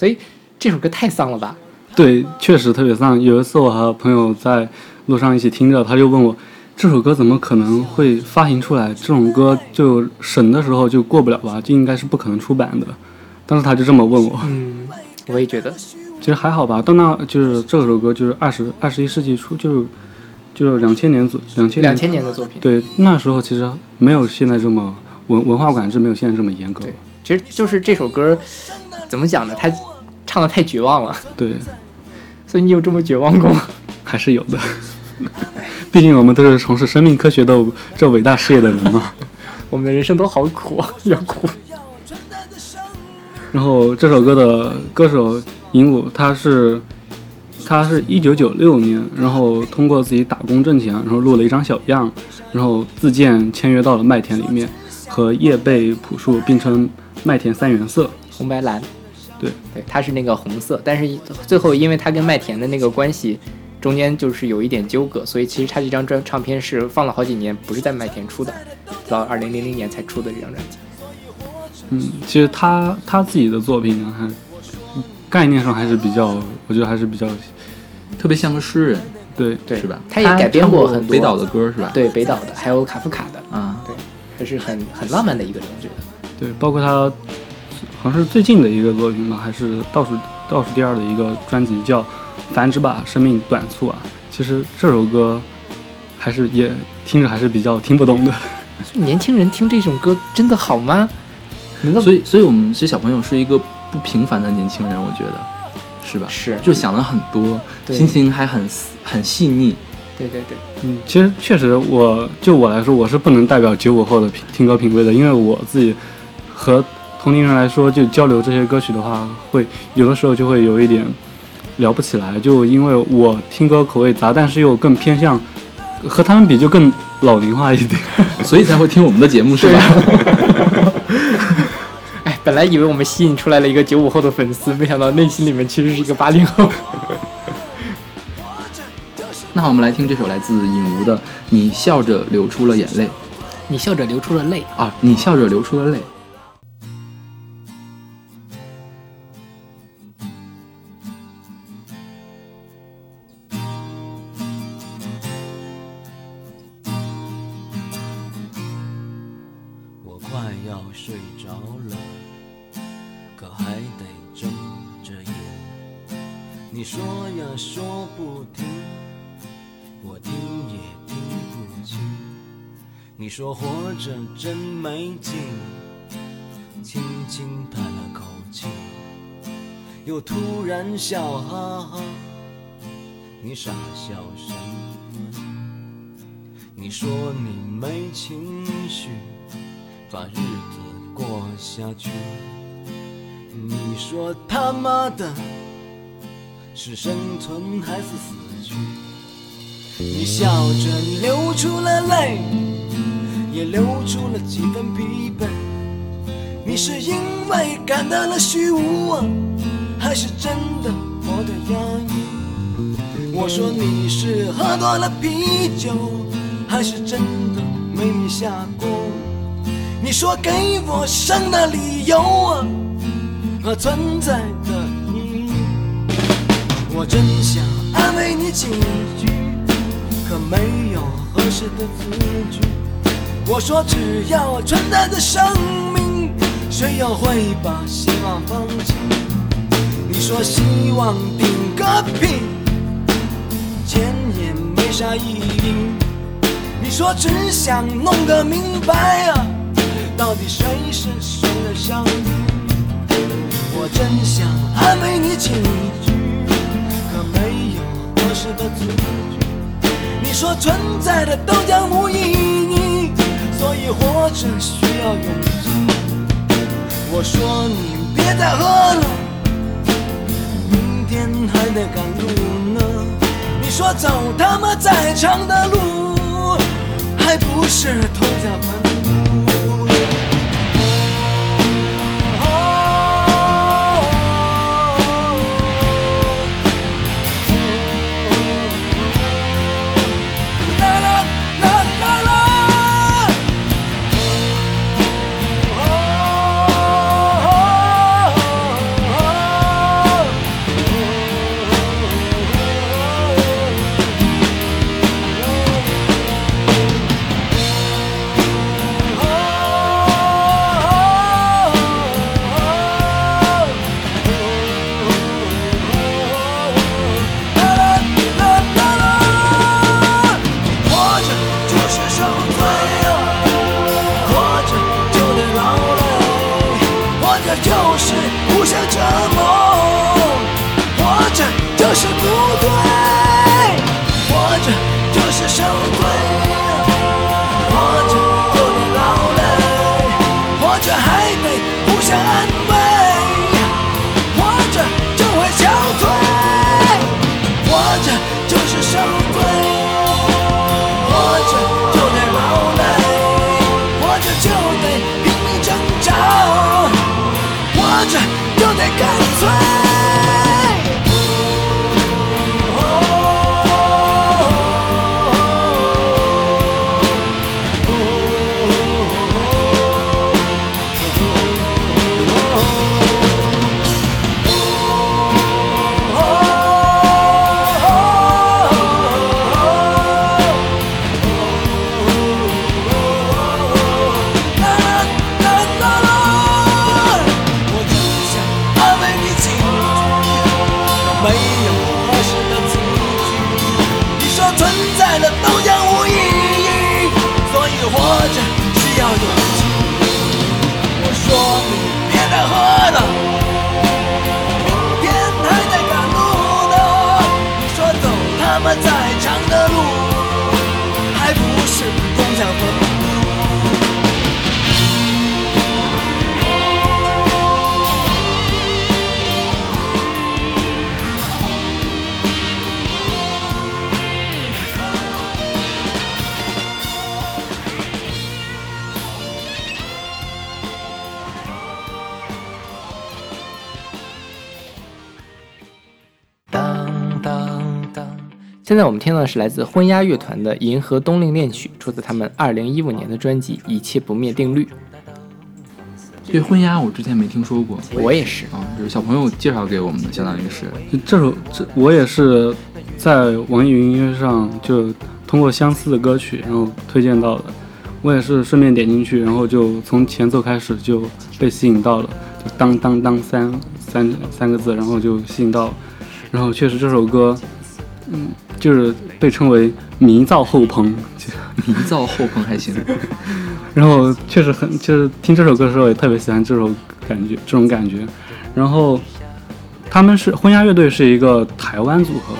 Speaker 2: 所以这首歌太丧了吧？
Speaker 3: 对，确实特别丧。有一次我和朋友在路上一起听着，他就问我这首歌怎么可能会发行出来？这种歌就审的时候就过不了吧？就应该是不可能出版的。当时他就这么问我，
Speaker 2: 嗯，我也觉得，
Speaker 3: 其实还好吧。到那就是这首歌就是二十二十一世纪初，就是就是两千年左两千
Speaker 2: 两千年的作品。
Speaker 3: 对，那时候其实没有现在这么文文化管制，没有现在这么严格。
Speaker 2: 对，其实就是这首歌怎么讲呢？他唱的太绝望了。
Speaker 3: 对，
Speaker 2: 所以你有这么绝望过吗？
Speaker 3: 还是有的。毕竟我们都是从事生命科学的这伟大事业的人嘛。
Speaker 2: 我们的人生都好苦啊，要苦。
Speaker 3: 然后这首歌的歌手银武，他是他是一九九六年，然后通过自己打工挣钱，然后录了一张小样，然后自荐签约到了麦田里面，和叶贝朴树并称麦田三原色，
Speaker 2: 红白蓝。
Speaker 3: 对
Speaker 2: 对，他是那个红色，但是最后因为他跟麦田的那个关系，中间就是有一点纠葛，所以其实他这张专唱片是放了好几年，不是在麦田出的，到二零零零年才出的这张专辑。
Speaker 3: 嗯，其实他他自己的作品呢，还概念上还是比较，我觉得还是比较
Speaker 1: 特别像个诗人，
Speaker 3: 对
Speaker 2: 对
Speaker 1: 是吧？
Speaker 2: 他也改编
Speaker 1: 过
Speaker 2: 很多
Speaker 1: 北岛的歌是吧？
Speaker 2: 对，北岛的，还有卡夫卡的，
Speaker 1: 啊，
Speaker 2: 对，还是很很浪漫的一个人，我觉得。
Speaker 3: 对，包括他好像是最近的一个作品吧，还是倒数倒数第二的一个专辑，叫《繁殖吧，生命短促》啊。其实这首歌还是也听着还是比较听不懂的。
Speaker 2: 年轻人听这种歌真的好吗？
Speaker 1: 所以，所以我们这些小朋友是一个不平凡的年轻人，我觉得，是吧？
Speaker 2: 是
Speaker 1: 就想了很多，
Speaker 2: 对
Speaker 1: 心情还很很细腻。
Speaker 2: 对对对，
Speaker 3: 嗯，其实确实我，就我来说，我是不能代表九五后的品听歌品味的，因为我自己和同龄人来说，就交流这些歌曲的话，会有的时候就会有一点聊不起来，就因为我听歌口味杂，但是又更偏向和他们比就更老龄化一点。
Speaker 1: 所以才会听我们的节目，是吧？
Speaker 2: 哎，本来以为我们吸引出来了一个九五后的粉丝，没想到内心里面其实是一个八零后。
Speaker 1: 那，我们来听这首来自尹吴的《你笑着流出了眼泪》
Speaker 2: 你笑着流出了泪，
Speaker 1: 啊，你笑着流出了泪。
Speaker 6: 着真没劲，轻轻叹了口气，又突然笑哈哈。你傻笑什么？你说你没情绪。把日子过下去。你说他妈的是生存还是死去？你笑着流出了泪，也流出了几分疲惫。你是因为感到了虚无啊，还是真的活得压抑？我说你是喝多了啤酒，还是真的没米下锅？你说给我生的理由啊和存在的意义，我真想安慰你几句，可没有合适的字句。我说只要存在的生命，谁又会把希望放弃？你说希望顶个屁，钱也没啥意义。你说只想弄个明白啊。到底谁是谁的上帝？我真想安慰你几句，可没有合适的字句。你说存在的都将无意义，所以活着需要勇气。我说你别
Speaker 10: 再喝了，明天还得赶路呢。你说走他妈再长的路，还不是
Speaker 6: 头家盘现在我们听到的是来自婚鸦乐团的《银河冬令恋曲》，出自他们二零一五年的专辑《一切不灭定律》。
Speaker 1: 对婚鸦我之前没听说过，
Speaker 6: 我也是
Speaker 1: 啊，就是小朋友介绍给我们的，相当于是。
Speaker 3: 这首这我也是在网易云音乐上就通过相似的歌曲，然后推荐到的。我也是顺便点进去，然后就从前奏开始就被吸引到了，就当当当三三三个字，然后就吸引到了。然后确实这首歌，嗯，就是被称为迷造后朋，
Speaker 1: 迷造后朋还行。
Speaker 3: 然后确实很，就是听这首歌的时候也特别喜欢这首感觉，这种感觉。然后他们是婚鸦乐队是一个台湾组合，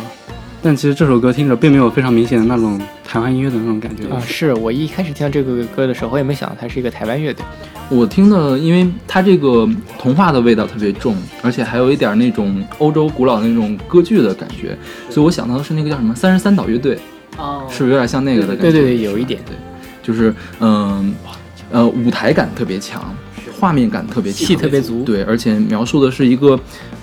Speaker 3: 但其实这首歌听着并没有非常明显的那种台湾音乐的那种感觉
Speaker 6: 啊。是我一开始听到这个歌的时候，我也没想到它是一个台湾乐队。
Speaker 1: 我听的，因为它这个童话的味道特别重，而且还有一点那种欧洲古老的那种歌剧的感觉，所以我想到的是那个叫什么三十三岛乐队，
Speaker 6: 哦，
Speaker 1: 是不是有点像那个的感觉？
Speaker 6: 对对对，有一点，
Speaker 1: 对，就是嗯呃舞台感特别强，画面感特别强，
Speaker 6: 戏特别足，
Speaker 1: 对，而且描述的是一个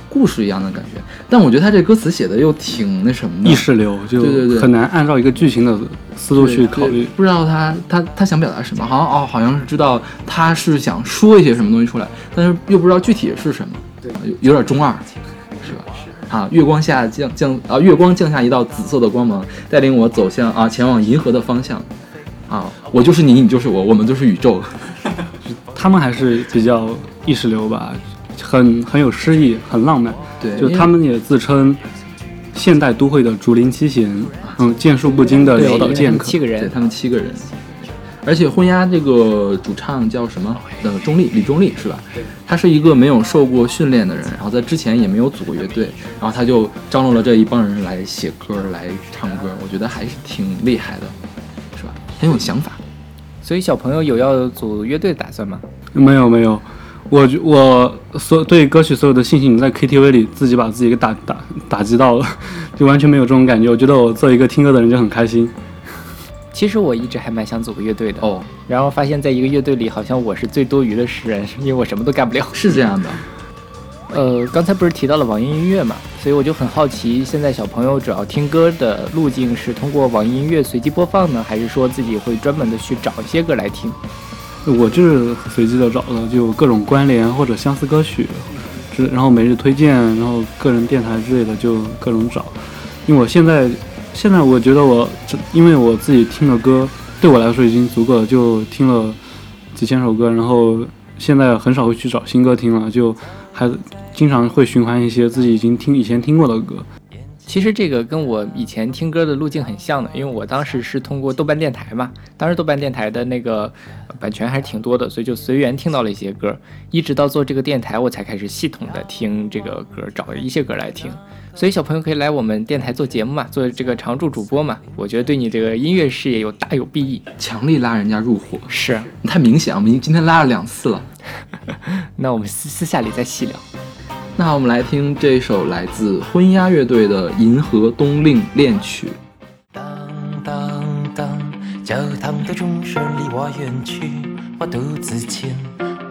Speaker 1: 故事一样的感觉。但我觉得他这歌词写的又挺那什么的，
Speaker 3: 意识流，就
Speaker 1: 对对对，
Speaker 3: 很难按照一个剧情的思路去考虑。
Speaker 1: 不知道他他他想表达什么，好像哦好像是知道他是想说一些什么东西出来，但是又不知道具体是什么，
Speaker 6: 对，
Speaker 1: 有有点中二，是吧？啊，月光下降降啊，月光降下一道紫色的光芒，带领我走向啊前往银河的方向。啊，我就是你，你就是我，我们就是宇宙。
Speaker 3: 他们还是比较意识流吧，很很有诗意，很浪漫。
Speaker 1: 对，
Speaker 3: 就他们也自称现代都会的竹林七贤，嗯，剑术不精的潦倒剑客。
Speaker 6: 七个人，
Speaker 1: 对他们七个人。而且昏鸦这个主唱叫什么？呃，钟立，李钟立是吧？他是一个没有受过训练的人，然后在之前也没有组过乐队，然后他就张罗了这一帮人来写歌、来唱歌，我觉得还是挺厉害的，是吧？很有想法。
Speaker 6: 所以小朋友有要组乐队的打算吗？
Speaker 3: 没有没有，我觉我所对歌曲所有的信心，你在 KTV 里自己把自己给打打打击到了，就完全没有这种感觉。我觉得我做一个听歌的人就很开心。
Speaker 2: 其实我一直还蛮想组个乐队的，
Speaker 1: 哦，
Speaker 2: 然后发现在一个乐队里，好像我是最多余的诗人，因为我什么都干不了。
Speaker 1: 是这样的。
Speaker 2: 呃，刚才不是提到了网易音乐嘛，所以我就很好奇，现在小朋友主要听歌的路径是通过网易音乐随机播放呢，还是说自己会专门的去找一些歌来听？
Speaker 3: 我就是随机的找的，就各种关联或者相似歌曲，之然后每日推荐，然后个人电台之类的就各种找。因为我现在现在我觉得我，因为我自己听的歌对我来说已经足够了，就听了几千首歌，然后现在很少会去找新歌听了，就还经常会循环一些自己已经听以前听过的歌。
Speaker 2: 其实这个跟我以前听歌的路径很像的，因为我当时是通过豆瓣电台嘛，当时豆瓣电台的那个呃版权还是挺多的，所以就随缘听到了一些歌，一直到做这个电台，我才开始系统的听这个歌，找一些歌来听。所以小朋友可以来我们电台做节目嘛，做这个常驻主播嘛，我觉得对你这个音乐事业有大有裨益。
Speaker 1: 强力拉人家入伙，
Speaker 2: 是，
Speaker 1: 太明显了，我们今天拉了两次了。
Speaker 2: 那我们私私下里再细聊。
Speaker 1: 那我们来听这首来自婚鸦乐队的《银河冬令恋曲》。
Speaker 11: 当当当，教堂的钟声离我远去，我独自前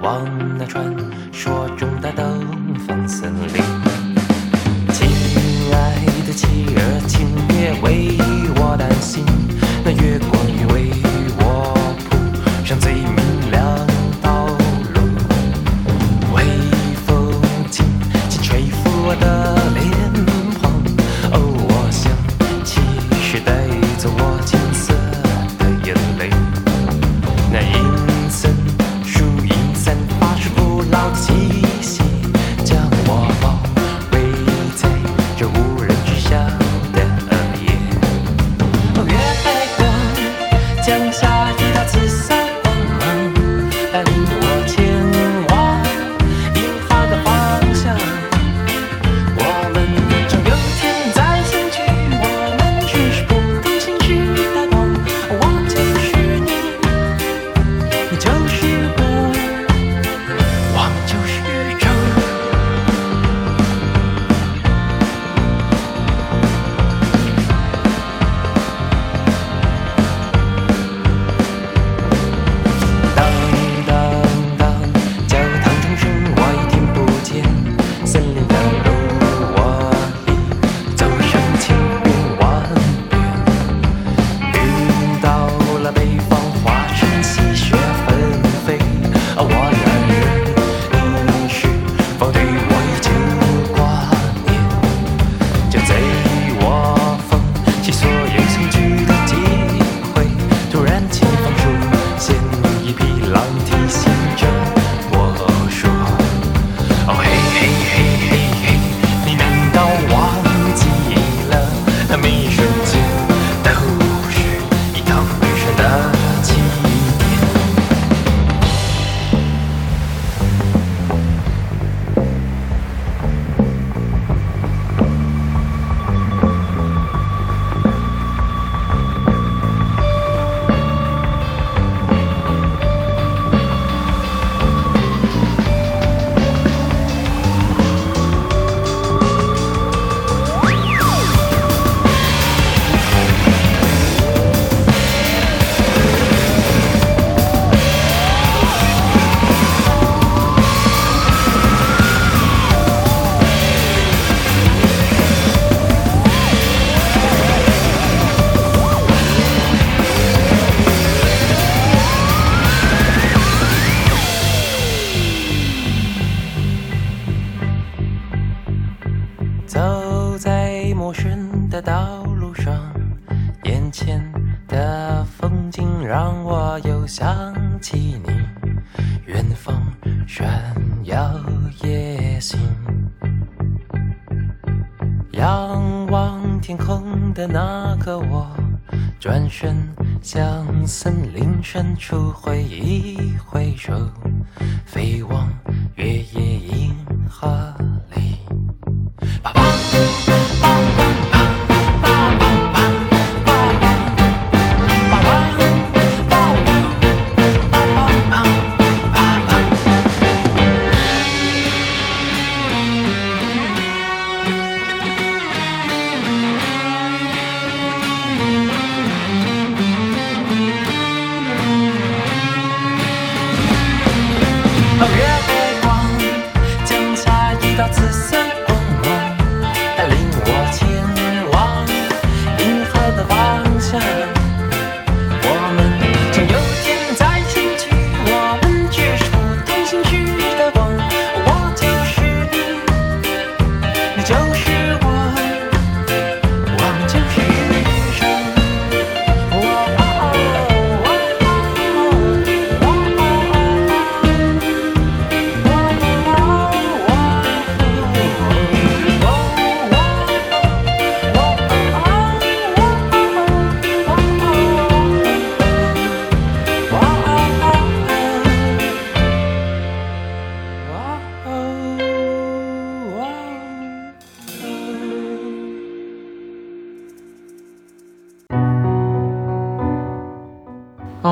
Speaker 11: 往那传说中的东方森林。亲爱的妻儿，请别为出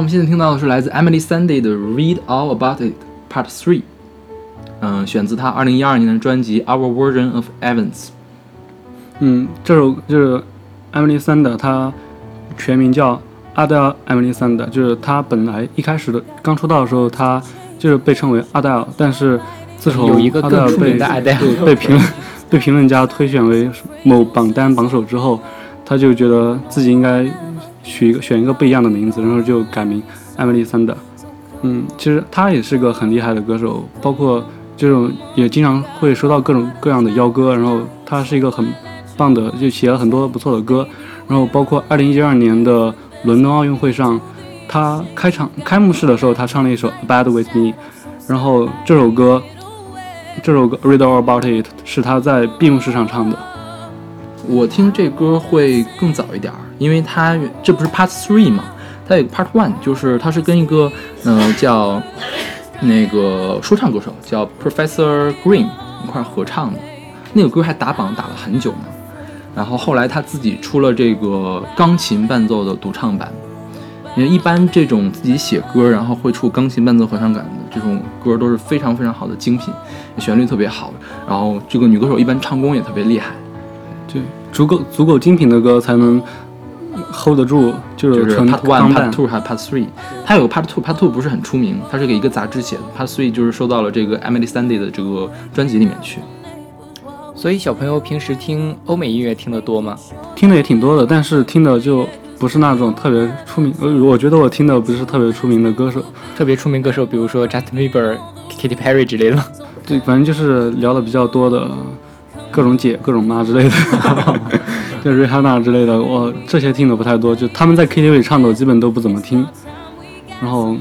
Speaker 11: 们现在
Speaker 1: 听到的是来自 Emily Sandy 的《Read All About It Part Three》，嗯，选自她二零一二年的专辑《Our Version of Evans》。
Speaker 3: 嗯，这首就是艾米丽·桑德，她全名叫阿黛尔·艾米丽·桑德，就是她本来一开始的刚出道的时候，她就是被称为阿黛尔，但是自从
Speaker 2: 有一个
Speaker 3: 阿黛尔被
Speaker 2: 更出名的阿黛尔
Speaker 3: 对被评论被评论家推选为某榜单榜首之后，她就觉得自己应该取一个选一个不一样的名字，然后就改名艾米丽·桑德。嗯，其实她也是个很厉害的歌手，包括这种也经常会收到各种各样的邀歌，然后她是一个很棒的，就写了很多不错的歌，然后包括二零一二年的伦敦奥运会上，她开场开幕式的时候，她唱了一首《Bad with Me》，然后这首歌，这首歌《Read All About It》是她在闭幕式上唱的。
Speaker 1: 我听这歌会更早一点儿，因为它这不是 Part Three 嘛，它有个 Part One，就是它是跟一个嗯、呃叫那个说唱歌手叫 Professor Green 一块儿合唱的，那个歌还打榜打了很久呢。然后后来他自己出了这个钢琴伴奏的独唱版，因为一般这种自己写歌然后会出钢琴伴奏合唱版的这种歌都是非常非常好的精品，旋律特别好，然后这个女歌手一般唱功也特别厉害。
Speaker 3: 对，足够足够精品的歌才能 hold 得住，就
Speaker 1: 就是 Part One、Part
Speaker 3: 伴。
Speaker 1: Two 还有 Part Three，它有个 Part Two，Part Two 不是很出名，它是给一个杂志写的，Part Three 就是收到了这个 Emily Sandy 的这个专辑里面去。
Speaker 2: 所以小朋友平时听欧美音乐听得多吗？
Speaker 3: 听的也挺多的，但是听的就不是那种特别出名。呃，我觉得我听的不是特别出名的歌手，
Speaker 2: 特别出名歌手，比如说 Justin Bieber、Katy Perry 之类的。
Speaker 3: 对，反正就是聊的比较多的，各种姐、各种妈之类的，就瑞哈娜之类的，我这些听的不太多。就他们在 KTV 里唱的，我基本都不怎么听。然后，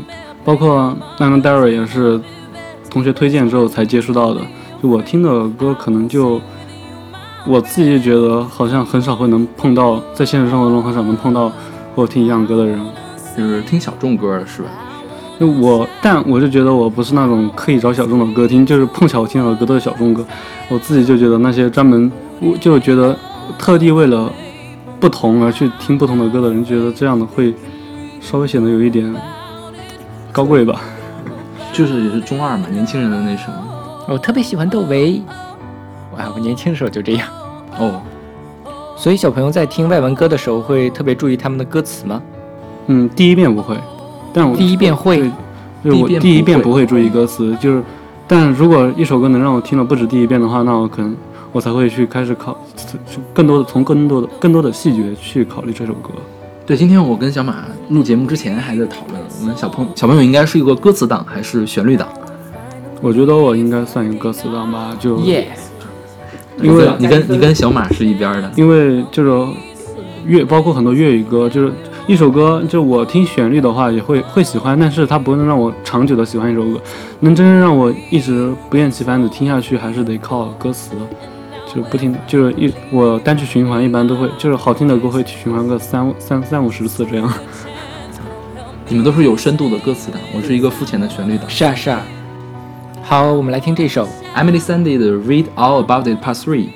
Speaker 3: 包括 Lana Del Rey 也是同学推荐之后才接触到的。就我听的歌，可能就我自己觉得好像很少会能碰到，在现实生活中很少能碰到和我听一样歌的人。
Speaker 1: 就是听小众歌的是吧？
Speaker 3: 就我，但我就觉得我不是那种刻意找小众的歌听，就是碰巧我听到的歌都是小众歌。我自己就觉得那些专门，我就觉得特地为了不同而去听不同的歌的人，觉得这样的会稍微显得有一点高贵吧。
Speaker 1: 就是也是中二嘛，年轻人的那什么。
Speaker 2: 我特别喜欢窦唯，哇，我年轻的时候就这样。
Speaker 1: 哦，
Speaker 2: 所以小朋友在听外文歌的时候，会特别注意他们的歌词吗？
Speaker 3: 嗯，第一遍不会，但我
Speaker 2: 第一遍会
Speaker 3: 对，就是我
Speaker 1: 第一遍不会
Speaker 3: 注意歌词，就是，但如果一首歌能让我听了不止第一遍的话，那我可能我才会去开始考，去更多的从更多的更多的细节去考虑这首歌。
Speaker 1: 对，今天我跟小马录节目之前还在讨论，我们小朋小朋友应该是一个歌词党还是旋律党？
Speaker 3: 我觉得我应该算一个歌词党吧，就
Speaker 2: 耶、
Speaker 3: 因为
Speaker 1: 你跟你跟小马是一边的。
Speaker 3: 因为就是粤包括很多粤语歌，就是一首歌，就我听旋律的话也会会喜欢，但是它不能让我长久的喜欢一首歌，能真正让我一直不厌其烦的听下去，还是得靠歌词。就不停，就是一我单曲循环一般都会，就是好听的歌会循环个三三三五十次这样。
Speaker 1: 你们都是有深度的歌词的，我是一个肤浅的旋律党。
Speaker 2: 是啊是啊。好，我们来听这首
Speaker 1: Emily Sandy 的《Read All About It Part Three》。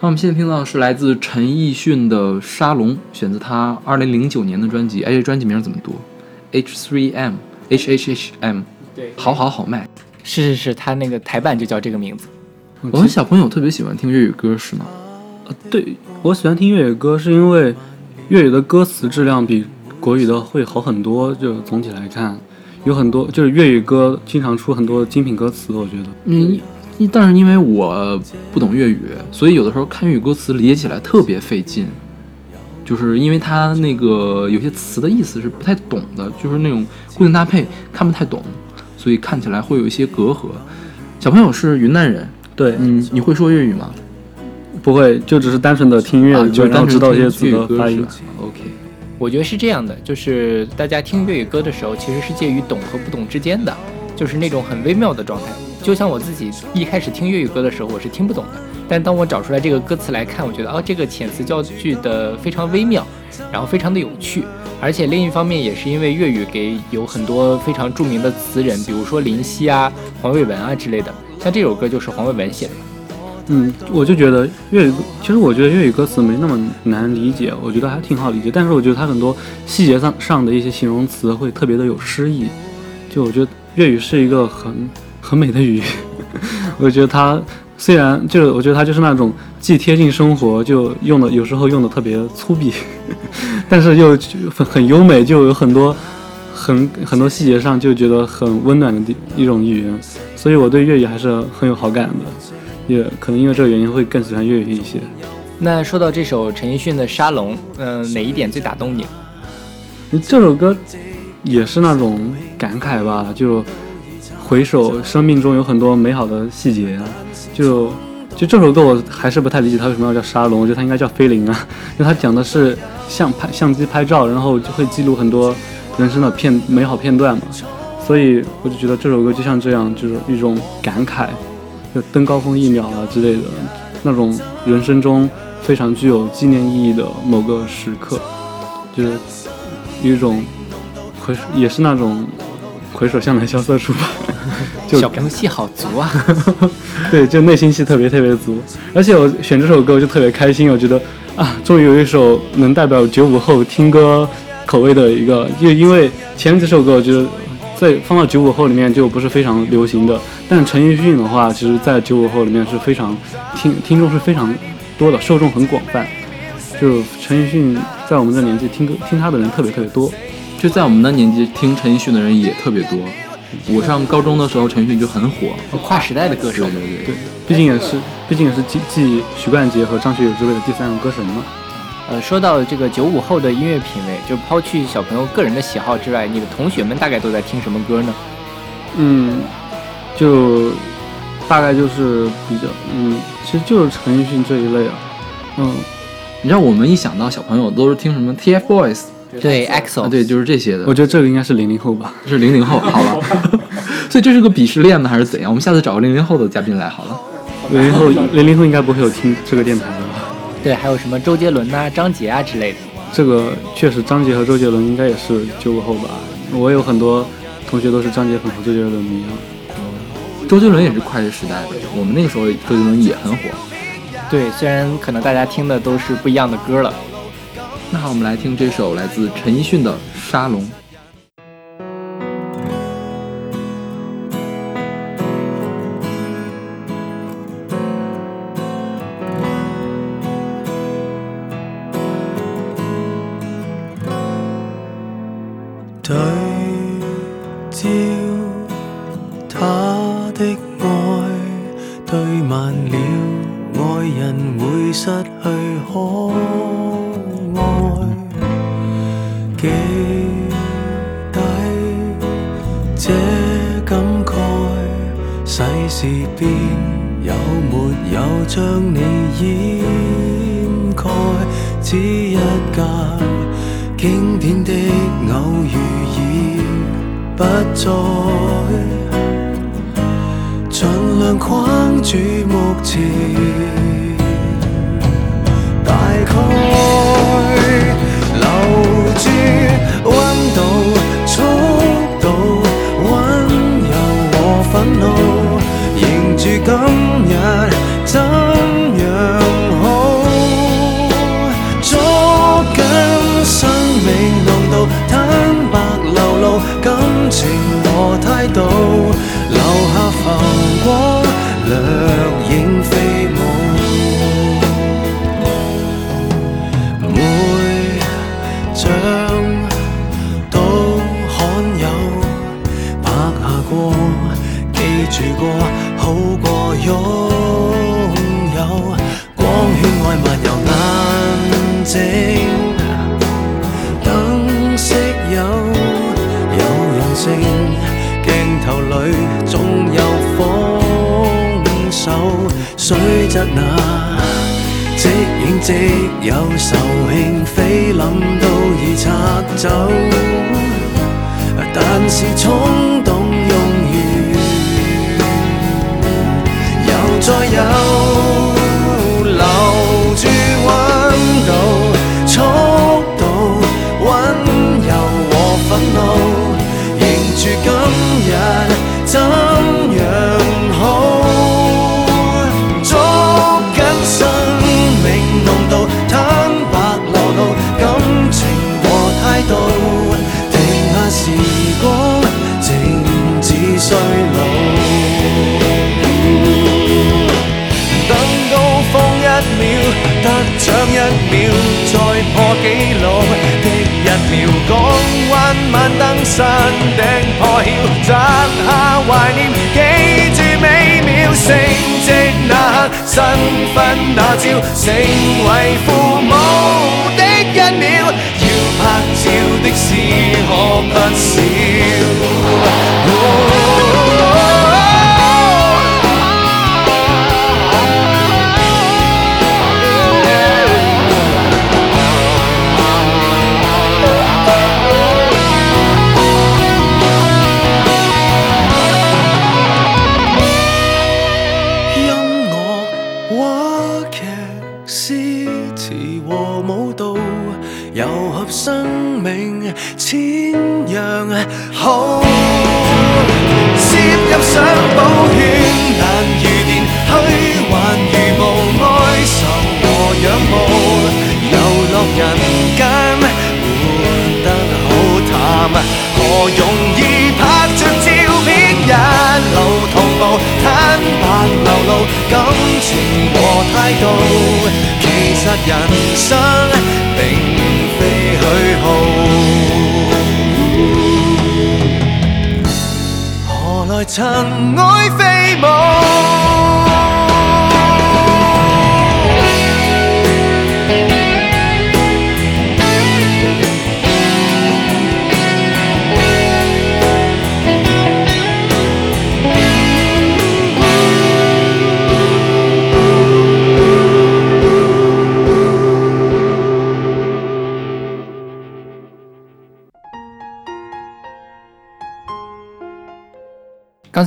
Speaker 1: 那我们现在听到的是来自陈奕迅的《沙龙》，选自他二零零九年的专辑。哎，这专辑名怎么读？H3M H H H M，
Speaker 2: 对
Speaker 1: 好好好卖。
Speaker 2: 是是是，他那个台版就叫这个名字。
Speaker 1: 我们小朋友特别喜欢听粤语歌，是吗？
Speaker 3: 呃对我喜欢听粤语歌，是因为粤语的歌词质量比国语的会好很多。就总体来看，有很多就是粤语歌经常出很多精品歌词，我觉得。
Speaker 1: 嗯，因但是因为我不懂粤语，所以有的时候看粤语歌词理解起来特别费劲，就是因为它那个有些词的意思是不太懂的，就是那种固定搭配看不太懂，所以看起来会有一些隔阂。小朋友是云南人，
Speaker 3: 对，
Speaker 1: 你，你会说粤语吗？
Speaker 3: 不会，就只是单纯的听粤
Speaker 1: 啊，
Speaker 3: 语歌，
Speaker 1: 就是
Speaker 3: 然后知道一些
Speaker 1: 单
Speaker 3: 词的发音。
Speaker 1: OK，
Speaker 2: 我觉得是这样的，就是大家听粤语歌的时候，其实是介于懂和不懂之间的，就是那种很微妙的状态。就像我自己一开始听粤语歌的时候，我是听不懂的，但当我找出来这个歌词来看，我觉得哦，这个遣词造句的非常微妙，然后非常的有趣。而且另一方面也是因为粤语给有很多非常著名的词人，比如说林夕啊、黄伟文啊之类的。像这首歌就是黄伟文写的。
Speaker 3: 嗯，我就觉得粤语，其实我觉得粤语歌词没那么难理解，我觉得还挺好理解。但是我觉得它很多细节上上的一些形容词会特别的有诗意。就我觉得粤语是一个很很美的语言，我觉得它虽然就是我觉得它就是那种既贴近生活，就用的有时候用的特别粗鄙，但是又很很优美，就有很多很很多细节上就觉得很温暖的地一种语言。所以我对粤语还是很有好感的。也可能因为这个原因会更喜欢粤语一些。
Speaker 2: 那说到这首陈奕迅的《沙龙》，嗯、哪一点最打动你？
Speaker 3: 这首歌也是那种感慨吧，就回首生命中有很多美好的细节啊，就就这首歌我还是不太理解它为什么要叫沙龙，我觉得它应该叫菲林啊，因为它讲的是相拍相机拍照，然后就会记录很多人生的片美好片段嘛，所以我就觉得这首歌就像这样，就是一种感慨。就登高峰一秒啊之类的，那种人生中非常具有纪念意义的某个时刻，就是有一种回首，也是那种回首向来萧瑟处吧。就
Speaker 2: 小朋友戏好足啊！
Speaker 3: 对，就内心戏特别特别足。而且我选这首歌我就特别开心，我觉得啊，终于有一首能代表九五后听歌口味的一个，就因为前几首歌我觉得。在放到九五后里面就不是非常流行的，但陈奕迅的话，其实在九五后里面是非常听听众是非常多的，受众很广泛。就陈奕迅在我们这年纪听歌听他的人特别特别多，
Speaker 1: 就在我们的年纪听陈奕迅的人也特别多。我上高中的时候，陈奕迅就很火，
Speaker 2: 跨时代的歌手。
Speaker 1: 对对
Speaker 3: 对，毕竟也是毕竟也是继继许冠杰和张学友之位的第三个歌神嘛。
Speaker 2: 呃，说到这个九五后的音乐品味，就抛去小朋友个人的喜好之外，你的同学们大概都在听什么歌呢？
Speaker 3: 嗯，就大概就是比较，嗯，其实就是陈奕迅这一类啊，嗯，
Speaker 6: 你知道我们一想到小朋友都是听什么 TFBOYS，
Speaker 2: 对 EXO，
Speaker 6: 啊对，就是这些的。
Speaker 3: 我觉得这个应该是零零后吧，
Speaker 6: 是零零后，好吧。所以这是个鄙视链呢，还是怎样？我们下次找个零零后的嘉宾来好了。
Speaker 3: 零零后零零后应该不会有听这个电台的吧？
Speaker 2: 对，还有什么周杰伦呐、张杰啊之类的。
Speaker 3: 这个确实，张杰和周杰伦应该也是九五后吧？我有很多同学都是张杰粉和周杰伦迷啊。
Speaker 6: 周杰伦也是跨越时代的，我们那个时候周杰伦也很火。
Speaker 2: 对，虽然可能大家听的都是不一样的歌了。
Speaker 6: 那好，我们来听这首来自陈奕迅的《沙龙》。
Speaker 12: 秒，再破纪录的一秒，港湾晚燈山顶破晓，摘下怀念，記住美妙成績那刻，身份那照，成為父母的一秒，要拍照的事可不少。態度。其实人生并非虚耗。何来尘埃飞舞？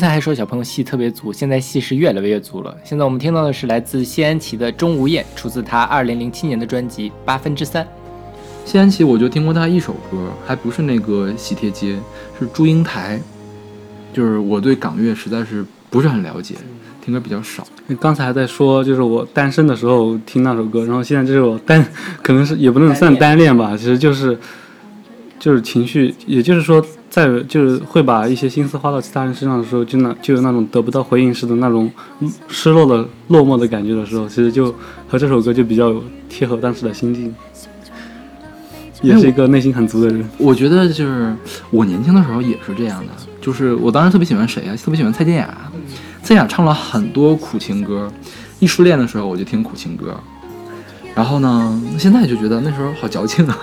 Speaker 2: 才还说小朋友戏特别足，现在戏是越来越足了。现在我们听到的是来自谢安琪的《钟无艳》，出自他2007年的专辑《八分之三》。
Speaker 1: 谢安琪，我就听过他一首歌，还不是那个《喜帖街》，是《祝英台》。就是我对港乐实在是不是很了解，听歌比较少。
Speaker 3: 刚才还在说，就是我单身的时候听那首歌，然后现在这是我单，可能是也不能算单恋吧，其实就是就是情绪，也就是说，在就是会把一些心思花到其他人身上的时候，就那就有那种得不到回应时的那种嗯失落的落寞的感觉的时候，其实就和这首歌就比较贴合当时的心境。也是一个内心很足的人。
Speaker 1: 我觉得就是我年轻的时候也是这样的，就是我当时特别喜欢谁啊？特别喜欢蔡健雅。蔡健雅唱了很多苦情歌，一失恋的时候我就听苦情歌。然后呢，现在就觉得那时候好矫情啊。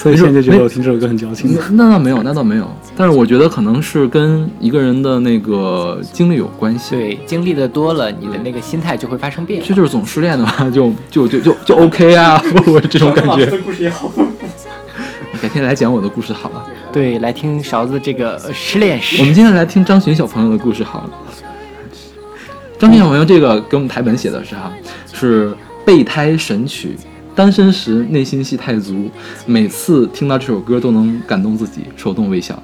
Speaker 3: 所以现在就觉得我听这首歌很矫情。
Speaker 1: 那那倒没有，那倒没有。但是我觉得可能是跟一个人的那个经历有关系。
Speaker 2: 对，经历的多了，你的那个心态就会发生变化。
Speaker 1: 这就是总失恋的话，就就就就就 OK 啊，我这种感觉。
Speaker 3: 故事也好。
Speaker 1: 改天来讲我的故事好了。
Speaker 2: 对，来听勺子这个呃失恋史。
Speaker 1: 我们今天来听张巡小朋友的故事好了。张巡小朋友这个给我们台本写的是哈，是备胎神曲。单身时内心戏太足，每次听到这首歌都能感动自己，手动微笑。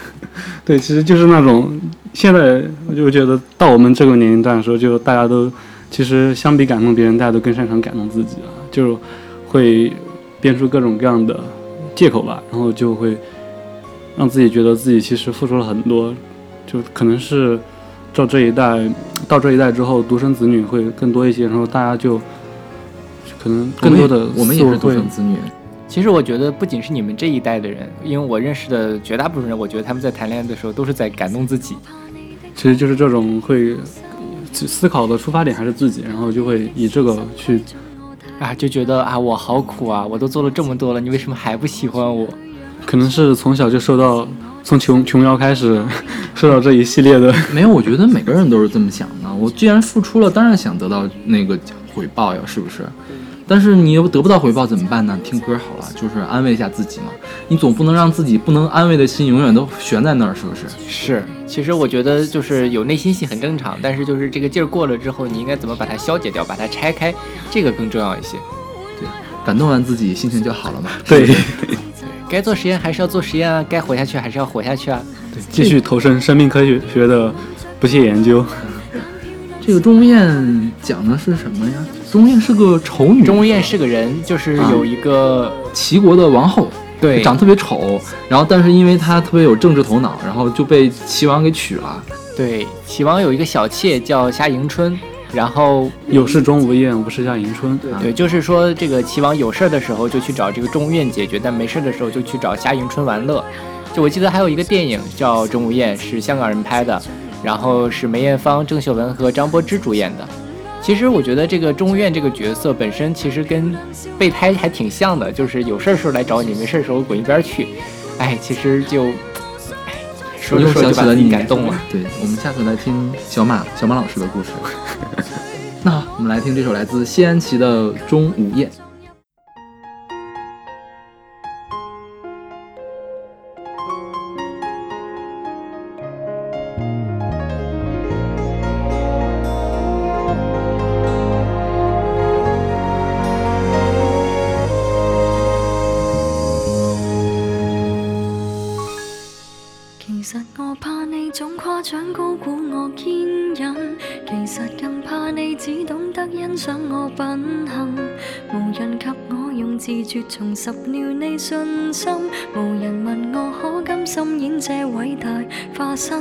Speaker 3: 对，其实就是那种现在我就觉得到我们这个年龄段的时候，就大家都其实相比感动别人，大家都更擅长感动自己啊，就会编出各种各样的借口吧，然后就会让自己觉得自己其实付出了很多，就可能是到这一代到这一代之后，独生子女会更多一些，然后大家就。可能更多的
Speaker 1: 我们也是独生子女。
Speaker 2: 其实我觉得不仅是你们这一代的人，因为我认识的绝大部分人，我觉得他们在谈恋爱的时候都是在感动自己。
Speaker 3: 其实就是这种会思考的出发点还是自己，然后就会以这个去
Speaker 2: 啊，就觉得啊我好苦啊，我都做了这么多了，你为什么还不喜欢我？
Speaker 3: 可能是从小就受到从琼琼瑶开始 受到这一系列的。
Speaker 1: 没有，我觉得每个人都是这么想的。我既然付出了，当然想得到那个回报呀，是不是？但是你又得不到回报怎么办呢？听歌好了，就是安慰一下自己嘛。你总不能让自己不能安慰的心永远都悬在那儿，是不是？
Speaker 2: 是。其实我觉得就是有内心戏很正常，但是就是这个劲儿过了之后，你应该怎么把它消解掉，把它拆开，这个更重要一些。
Speaker 1: 对，感动完自己，心情就好了嘛。
Speaker 3: 对。
Speaker 1: 对，
Speaker 2: 该做实验还是要做实验啊，该活下去还是要活下去啊。
Speaker 3: 对，继续投身生命科学学的不懈研究。
Speaker 1: 这个钟无艳讲的是什么呀？钟无艳是个丑女。
Speaker 2: 钟无艳是个人，就是有一个
Speaker 1: 齐国的王后，
Speaker 2: 对，
Speaker 1: 长特别丑，然后但是因为她特别有政治头脑，然后就被齐王给娶了。
Speaker 2: 对，齐王有一个小妾叫夏迎春，然后
Speaker 3: 有事钟无艳，无事夏迎春。
Speaker 2: 对，就是说这个齐王有事的时候就去找这个钟无艳解决，但没事的时候就去找夏迎春玩乐。就我记得还有一个电影叫《钟无艳》，是香港人拍的。然后是梅艳芳、郑秀文和张柏芝主演的。其实我觉得这个钟无艳这个角色本身其实跟备胎还挺像的，就是有事儿时候来找你，没事儿时候滚一边去。哎，其实就，哎，说着说着就把自己感动了。
Speaker 1: 对，我们下次来听小马小马老师的故事。那，我们来听这首来自谢安琪的《钟无艳》。
Speaker 13: 拾了你信心，无人问我可甘心演这伟大化身。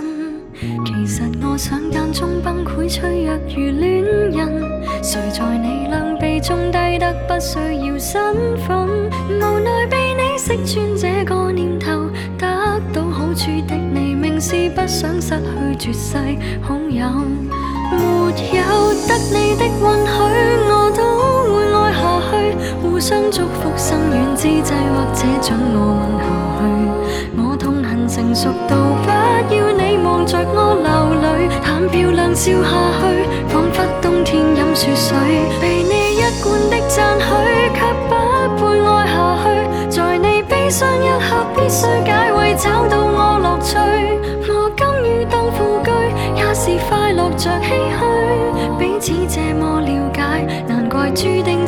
Speaker 13: 其实我想间中崩溃脆弱如恋人，谁在你两臂中低得不需要身份，无奈被你识穿这个念头。得到好处的你，明是不想失去绝世好友。没有得你的允许，我。互相祝福，生遠之際，或者准我吻下去。我痛恨成熟到不要你望着我流淚，談漂亮笑下去，彷彿冬天飲雪水。被你一貫的讚許，卻不配愛下去，在你悲。悲傷一刻必須解圍，找到我樂趣。我甘於當副居，也是快樂着唏噓。彼此這麼了解，難怪注定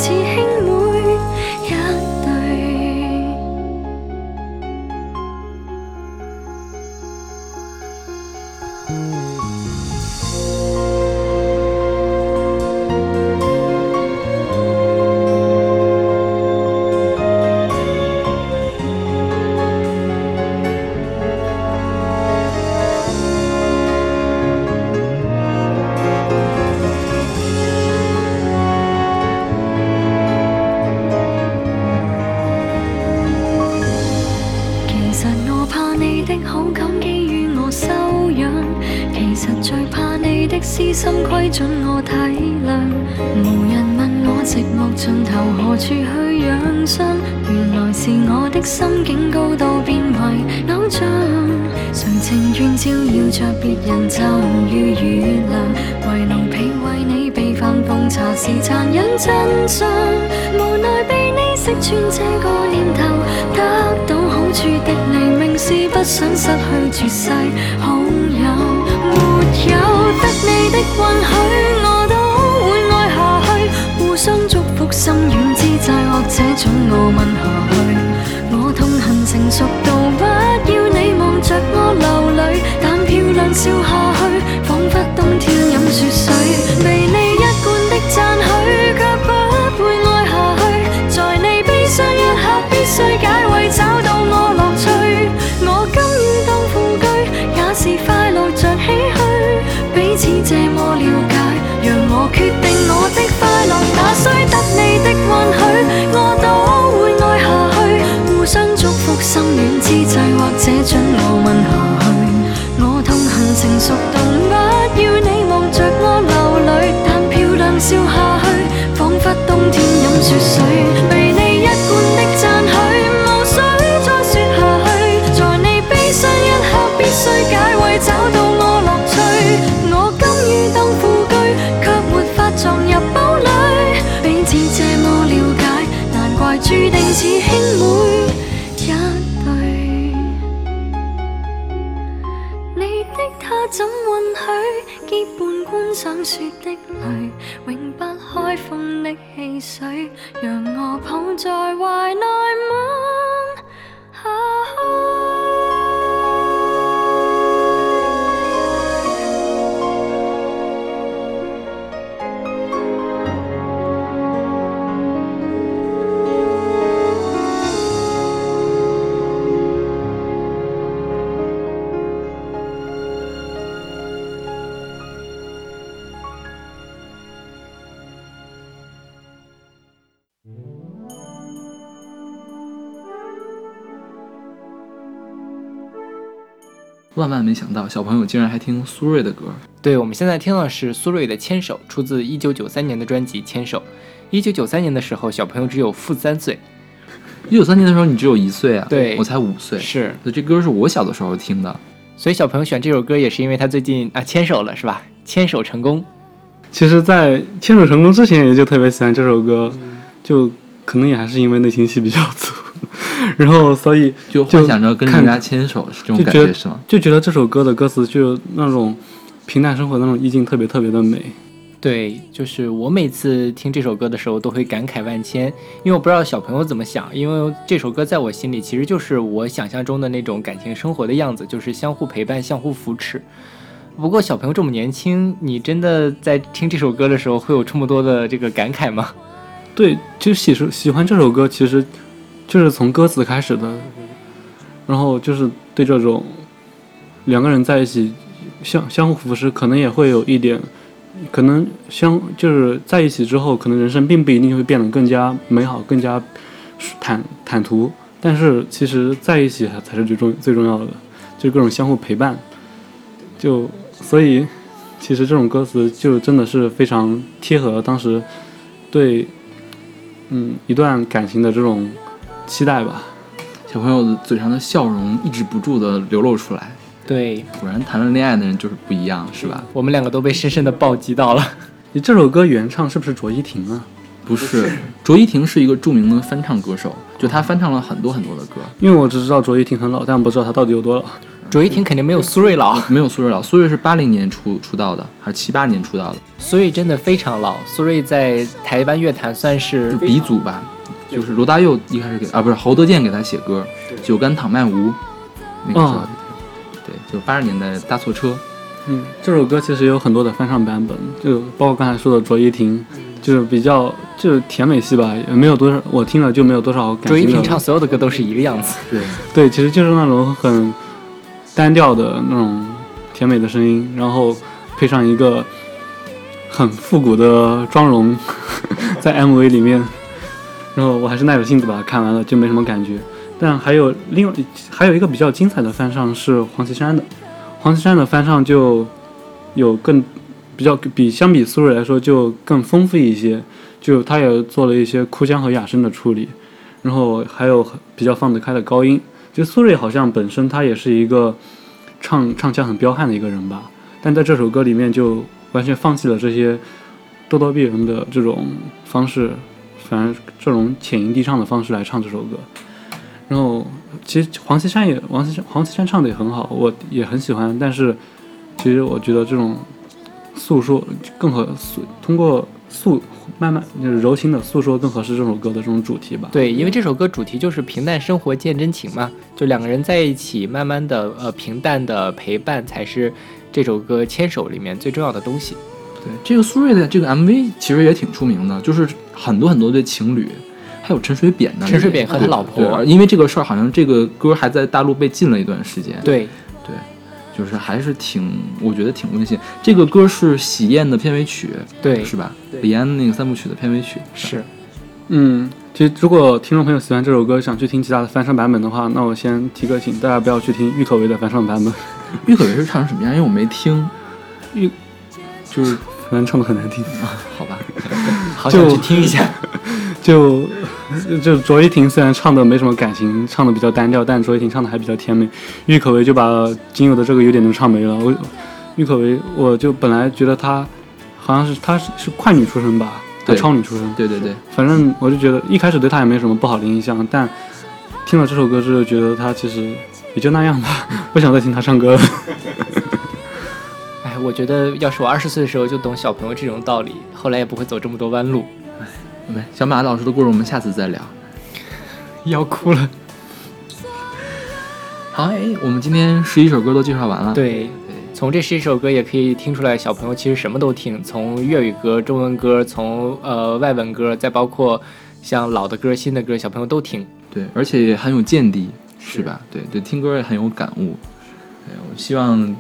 Speaker 13: 绝世好友，没有得你的允许，我都会爱下去，互相祝福心软之际，或者准我吻下去。我痛恨成熟到不要你望着的允許，我都會愛下去。互相祝福心軟之際，或者准我吻下去。我痛恨成熟到不要你望着我流淚，但漂亮笑下去，彷彿冬天飲雪水。被你一貫的讚許，無需再說下去。在你悲傷一刻，必須解圍，找到我樂趣。我甘於當副居，卻沒法撞入注定似兄妹一对。你的他怎允许结伴观赏雪的泪，
Speaker 1: 万万没想到，小朋友竟然还听苏芮的歌。
Speaker 2: 对，我们现在听的是苏芮的《牵手》，出自一九九三年的专辑《牵手》。一九九三年的时候，小朋友只有负三岁。
Speaker 1: 一九三年的时候，你只有一岁啊？
Speaker 2: 对
Speaker 1: 我才五岁。
Speaker 2: 是，
Speaker 1: 所以这歌是我小的时候听的。
Speaker 2: 所以小朋友选这首歌也是因为他最近啊牵手了，是吧？牵手成功。
Speaker 3: 其实，在牵手成功之前，也就特别喜欢这首歌，就可能也还是因为内心戏比较足，然后所以
Speaker 1: 就幻想着跟人家牵手是这种感觉是吗？
Speaker 3: 就觉得这首歌的歌词就那种平淡生活的那种意境特别特别的美。
Speaker 2: 对，就是我每次听这首歌的时候都会感慨万千，因为我不知道小朋友怎么想，因为这首歌在我心里其实就是我想象中的那种感情生活的样子，就是相互陪伴、相互扶持。不过小朋友这么年轻，你真的在听这首歌的时候会有这么多的这个感慨吗？
Speaker 3: 对，其实喜喜欢这首歌，其实就是从歌词开始的，然后就是对这种两个人在一起相相互扶持，可能也会有一点，可能相就是在一起之后，可能人生并不一定会变得更加美好、更加坦坦途，但是其实在一起才是最重最重要的，就各种相互陪伴，就所以其实这种歌词就真的是非常贴合当时对。嗯，一段感情的这种期待吧，
Speaker 1: 小朋友嘴上的笑容抑制不住的流露出来。
Speaker 2: 对，
Speaker 1: 果然谈了恋爱的人就是不一样，是吧？
Speaker 2: 我们两个都被深深的暴击到了。
Speaker 3: 你这首歌原唱是不是卓依婷啊？
Speaker 1: 不是，卓依婷是一个著名的翻唱歌手，就她翻唱了很多很多的歌，
Speaker 3: 因为我只知道卓依婷很老，但不知道她到底有多老。
Speaker 2: 卓依婷肯定没有苏芮老，
Speaker 1: 没有苏芮老，苏芮是八零年出出道的，还是七八年出道的，
Speaker 2: 苏芮真的非常老。苏芮在台湾乐坛算是
Speaker 1: 鼻祖吧，就是罗大佑一开始给啊不是侯德健给他写歌，《酒干倘卖无》，那个时候，
Speaker 3: 哦
Speaker 1: 对，就八十年代搭错车，
Speaker 3: 嗯，这首歌其实有很多的翻唱版本，就包括刚才说的卓依婷，就是比较就是甜美系吧，也没有多少我听了就没有多少感情的。
Speaker 2: 卓依婷唱所有的歌都是一个样子。
Speaker 1: 对，
Speaker 3: 对，其实就是那种很单调的那种甜美的声音，然后配上一个很复古的妆容，在 MV 里面，然后我还是耐着性子把它看完了，就没什么感觉。但还有另还有一个比较精彩的翻唱是黄绮珊的，黄绮珊的翻唱就有更比较比相比苏芮来说就更丰富一些，就她也做了一些哭腔和哑声的处理，然后还有比较放得开的高音。就苏芮好像本身她也是一个唱唱腔很彪悍的一个人吧，但在这首歌里面就完全放弃了这些咄咄逼人的这种方式，反正这种浅吟低唱的方式来唱这首歌。然后其实黄绮珊也黄绮珊黄绮珊唱的也很好，我也很喜欢，但是其实我觉得这种诉说更合诉通过诉慢慢就是柔情的诉说更合适这首歌的这种主题吧。
Speaker 2: 对，因为这首歌主题就是平淡生活见真情嘛，就两个人在一起，慢慢的呃平淡的陪伴才是这首歌牵手里面最重要的东西。
Speaker 1: 对，这个苏芮的这个 MV 其实也挺出名的，就是很多很多对情侣，还有陈水扁呢，
Speaker 2: 陈水扁和他老婆
Speaker 1: 对，因为这个事儿，好像这个歌还在大陆被禁了一段时间。
Speaker 2: 对
Speaker 1: 对，就是还是挺，我觉得挺温馨。这个歌是《喜宴》的片尾曲，
Speaker 2: 对
Speaker 1: 是吧？李安那个三部曲的片尾曲
Speaker 2: 是。
Speaker 3: 嗯，其实如果听众朋友喜欢这首歌，想去听其他的翻唱版本的话，那我先提个醒，大家不要去听郁可唯的翻唱版本。
Speaker 1: 郁可唯是唱成什么样？因为我没听，
Speaker 3: 郁就是反正唱的很难听
Speaker 1: 啊。好吧，
Speaker 2: 好想去听一下。
Speaker 3: 就就卓依婷虽然唱的没什么感情，唱的比较单调，但卓依婷唱的还比较甜美。郁可唯就把仅有的这个优点都唱没了。我郁可唯，我就本来觉得她好像是她是是快女出身吧，她超女出身。
Speaker 1: 对对对，
Speaker 3: 反正我就觉得一开始对她也没什么不好的印象，但听了这首歌之后，觉得她其实也就那样吧，不想再听她唱歌了。
Speaker 2: 哎，我觉得要是我二十岁的时候就懂小朋友这种道理，后来也不会走这么多弯路。
Speaker 1: 哎，小马老师的故事我们下次再聊。
Speaker 2: 要哭了。
Speaker 1: 好，哎，我们今天十一首歌都介绍完了。
Speaker 2: 对，从这十一首歌也可以听出来，小朋友其实什么都听，从粤语歌、中文歌，从呃外文歌，再包括像老的歌、新的歌，小朋友都听。
Speaker 1: 对，而且也很有见地，是吧？对对，听歌也很有感悟。对，我希望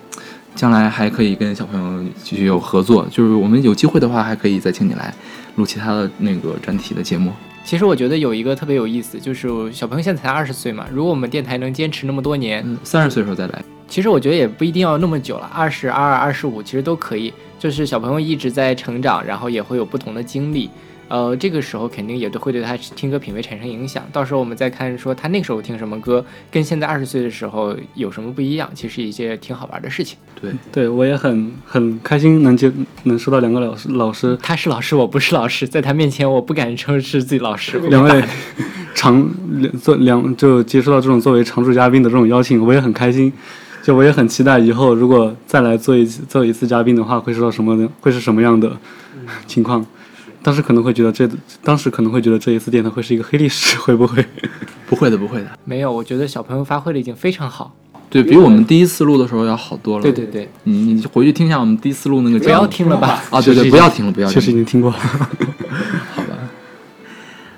Speaker 1: 将来还可以跟小朋友继续有合作，就是我们有机会的话，还可以再请你来录其他的那个专题的节目。
Speaker 2: 其实我觉得有一个特别有意思，就是小朋友现在才二十岁嘛，如果我们电台能坚持那么多年，
Speaker 1: 三十岁的时候再来，
Speaker 2: 其实我觉得也不一定要那么久了，二十二、二十五其实都可以。就是小朋友一直在成长，然后也会有不同的经历，呃，这个时候肯定也都会对他听歌品味产生影响。到时候我们再看说他那个时候听什么歌，跟现在二十岁的时候有什么不一样，其实一些挺好玩的事情。
Speaker 1: 对，
Speaker 3: 对我也很很开心能接能收到两个老师老师，
Speaker 2: 他是老师，我不是老师，在他面前我不敢称是自己老师。
Speaker 3: 两位常做两就接触到这种作为常驻嘉宾的这种邀请，我也很开心。就我也很期待以后如果再来做一次做一次嘉宾的话，会收到什么的，会是什么样的情况？当时可能会觉得这，当时可能会觉得这一次电台会是一个黑历史，会不会？
Speaker 1: 不会的，不会的。
Speaker 2: 没有，我觉得小朋友发挥的已经非常好，
Speaker 1: 对比我们第一次录的时候要好多了。
Speaker 2: 对对对，
Speaker 1: 你你回去听一下我们第一次录那个节目。
Speaker 2: 不要听了吧？
Speaker 1: 啊，对对，不要听了，不要听了。
Speaker 3: 确实已经听过了。
Speaker 1: 好吧。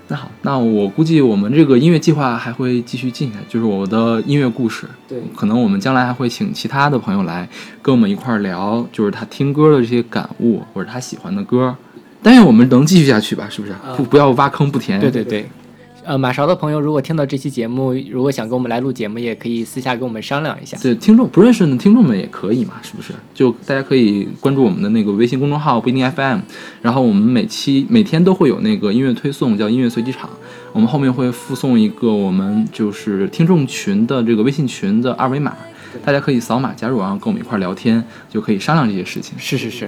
Speaker 1: 那好，那我估计我们这个音乐计划还会继续进下去，就是我的音乐故事。
Speaker 2: 对，
Speaker 1: 可能我们将来还会请其他的朋友来跟我们一块儿聊，就是他听歌的这些感悟，或者他喜欢的歌。但愿我们能继续下去吧，是不是？不不要挖坑不填。
Speaker 2: 对对对。呃，马勺的朋友如果听到这期节目，如果想跟我们来录节目，也可以私下跟我们商量一下。
Speaker 1: 对，听众不认识的听众们也可以嘛，是不是？就大家可以关注我们的那个微信公众号不一定 FM，然后我们每期每天都会有那个音乐推送，叫音乐随机场。我们后面会附送一个我们就是听众群的这个微信群的二维码，大家可以扫码加入，然后跟我们一块儿聊天，就可以商量这些事情。
Speaker 2: 是是是。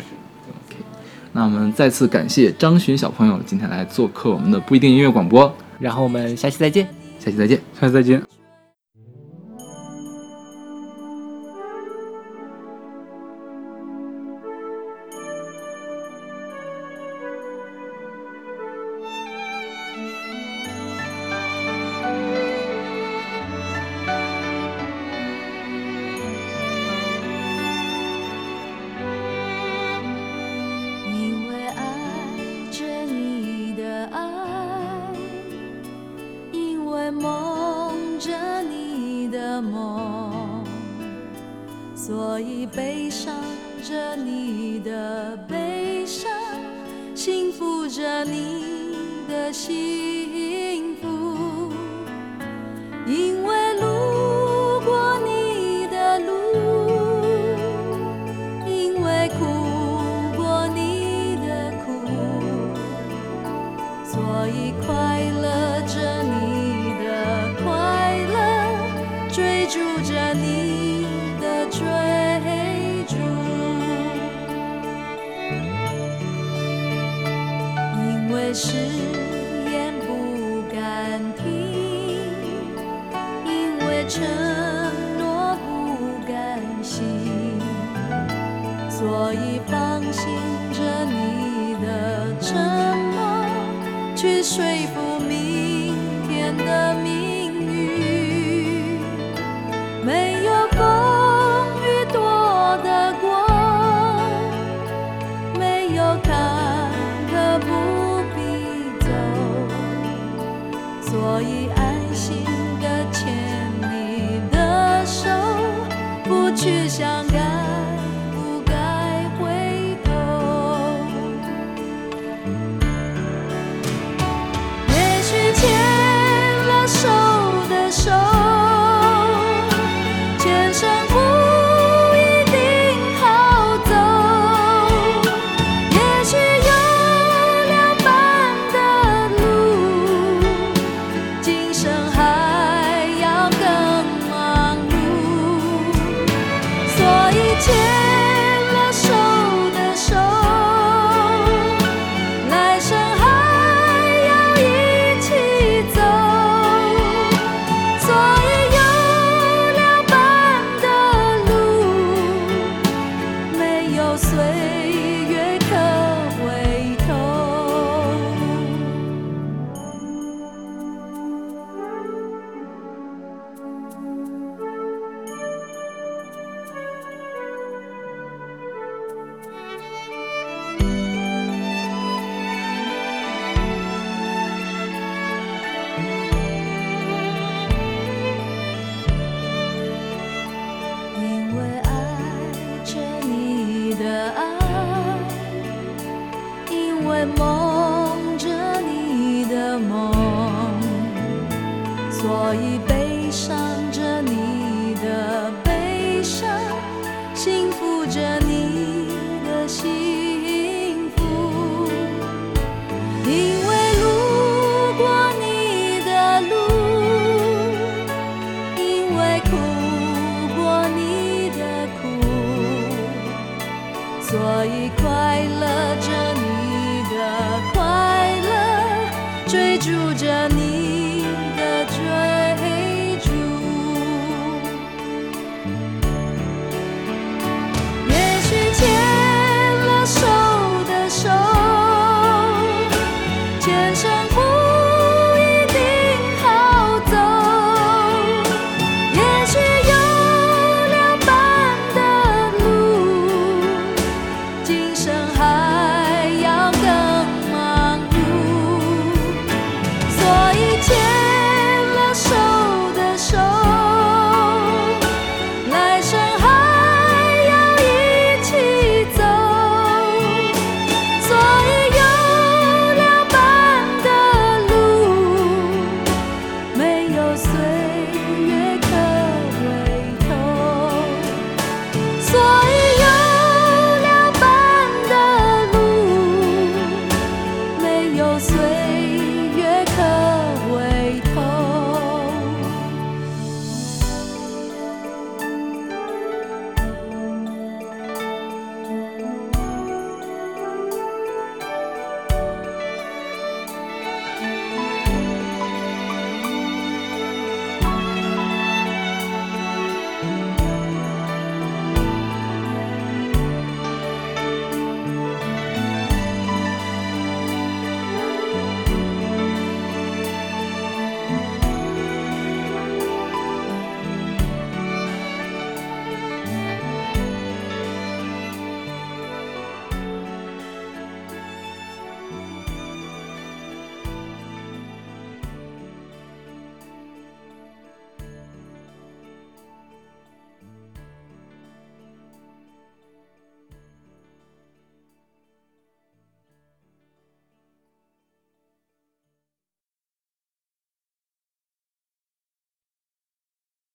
Speaker 1: 那我们再次感谢张巡小朋友今天来做客我们的不一定音乐广播，
Speaker 2: 然后我们下期再见。
Speaker 1: 下期再见。
Speaker 14: 下期再见。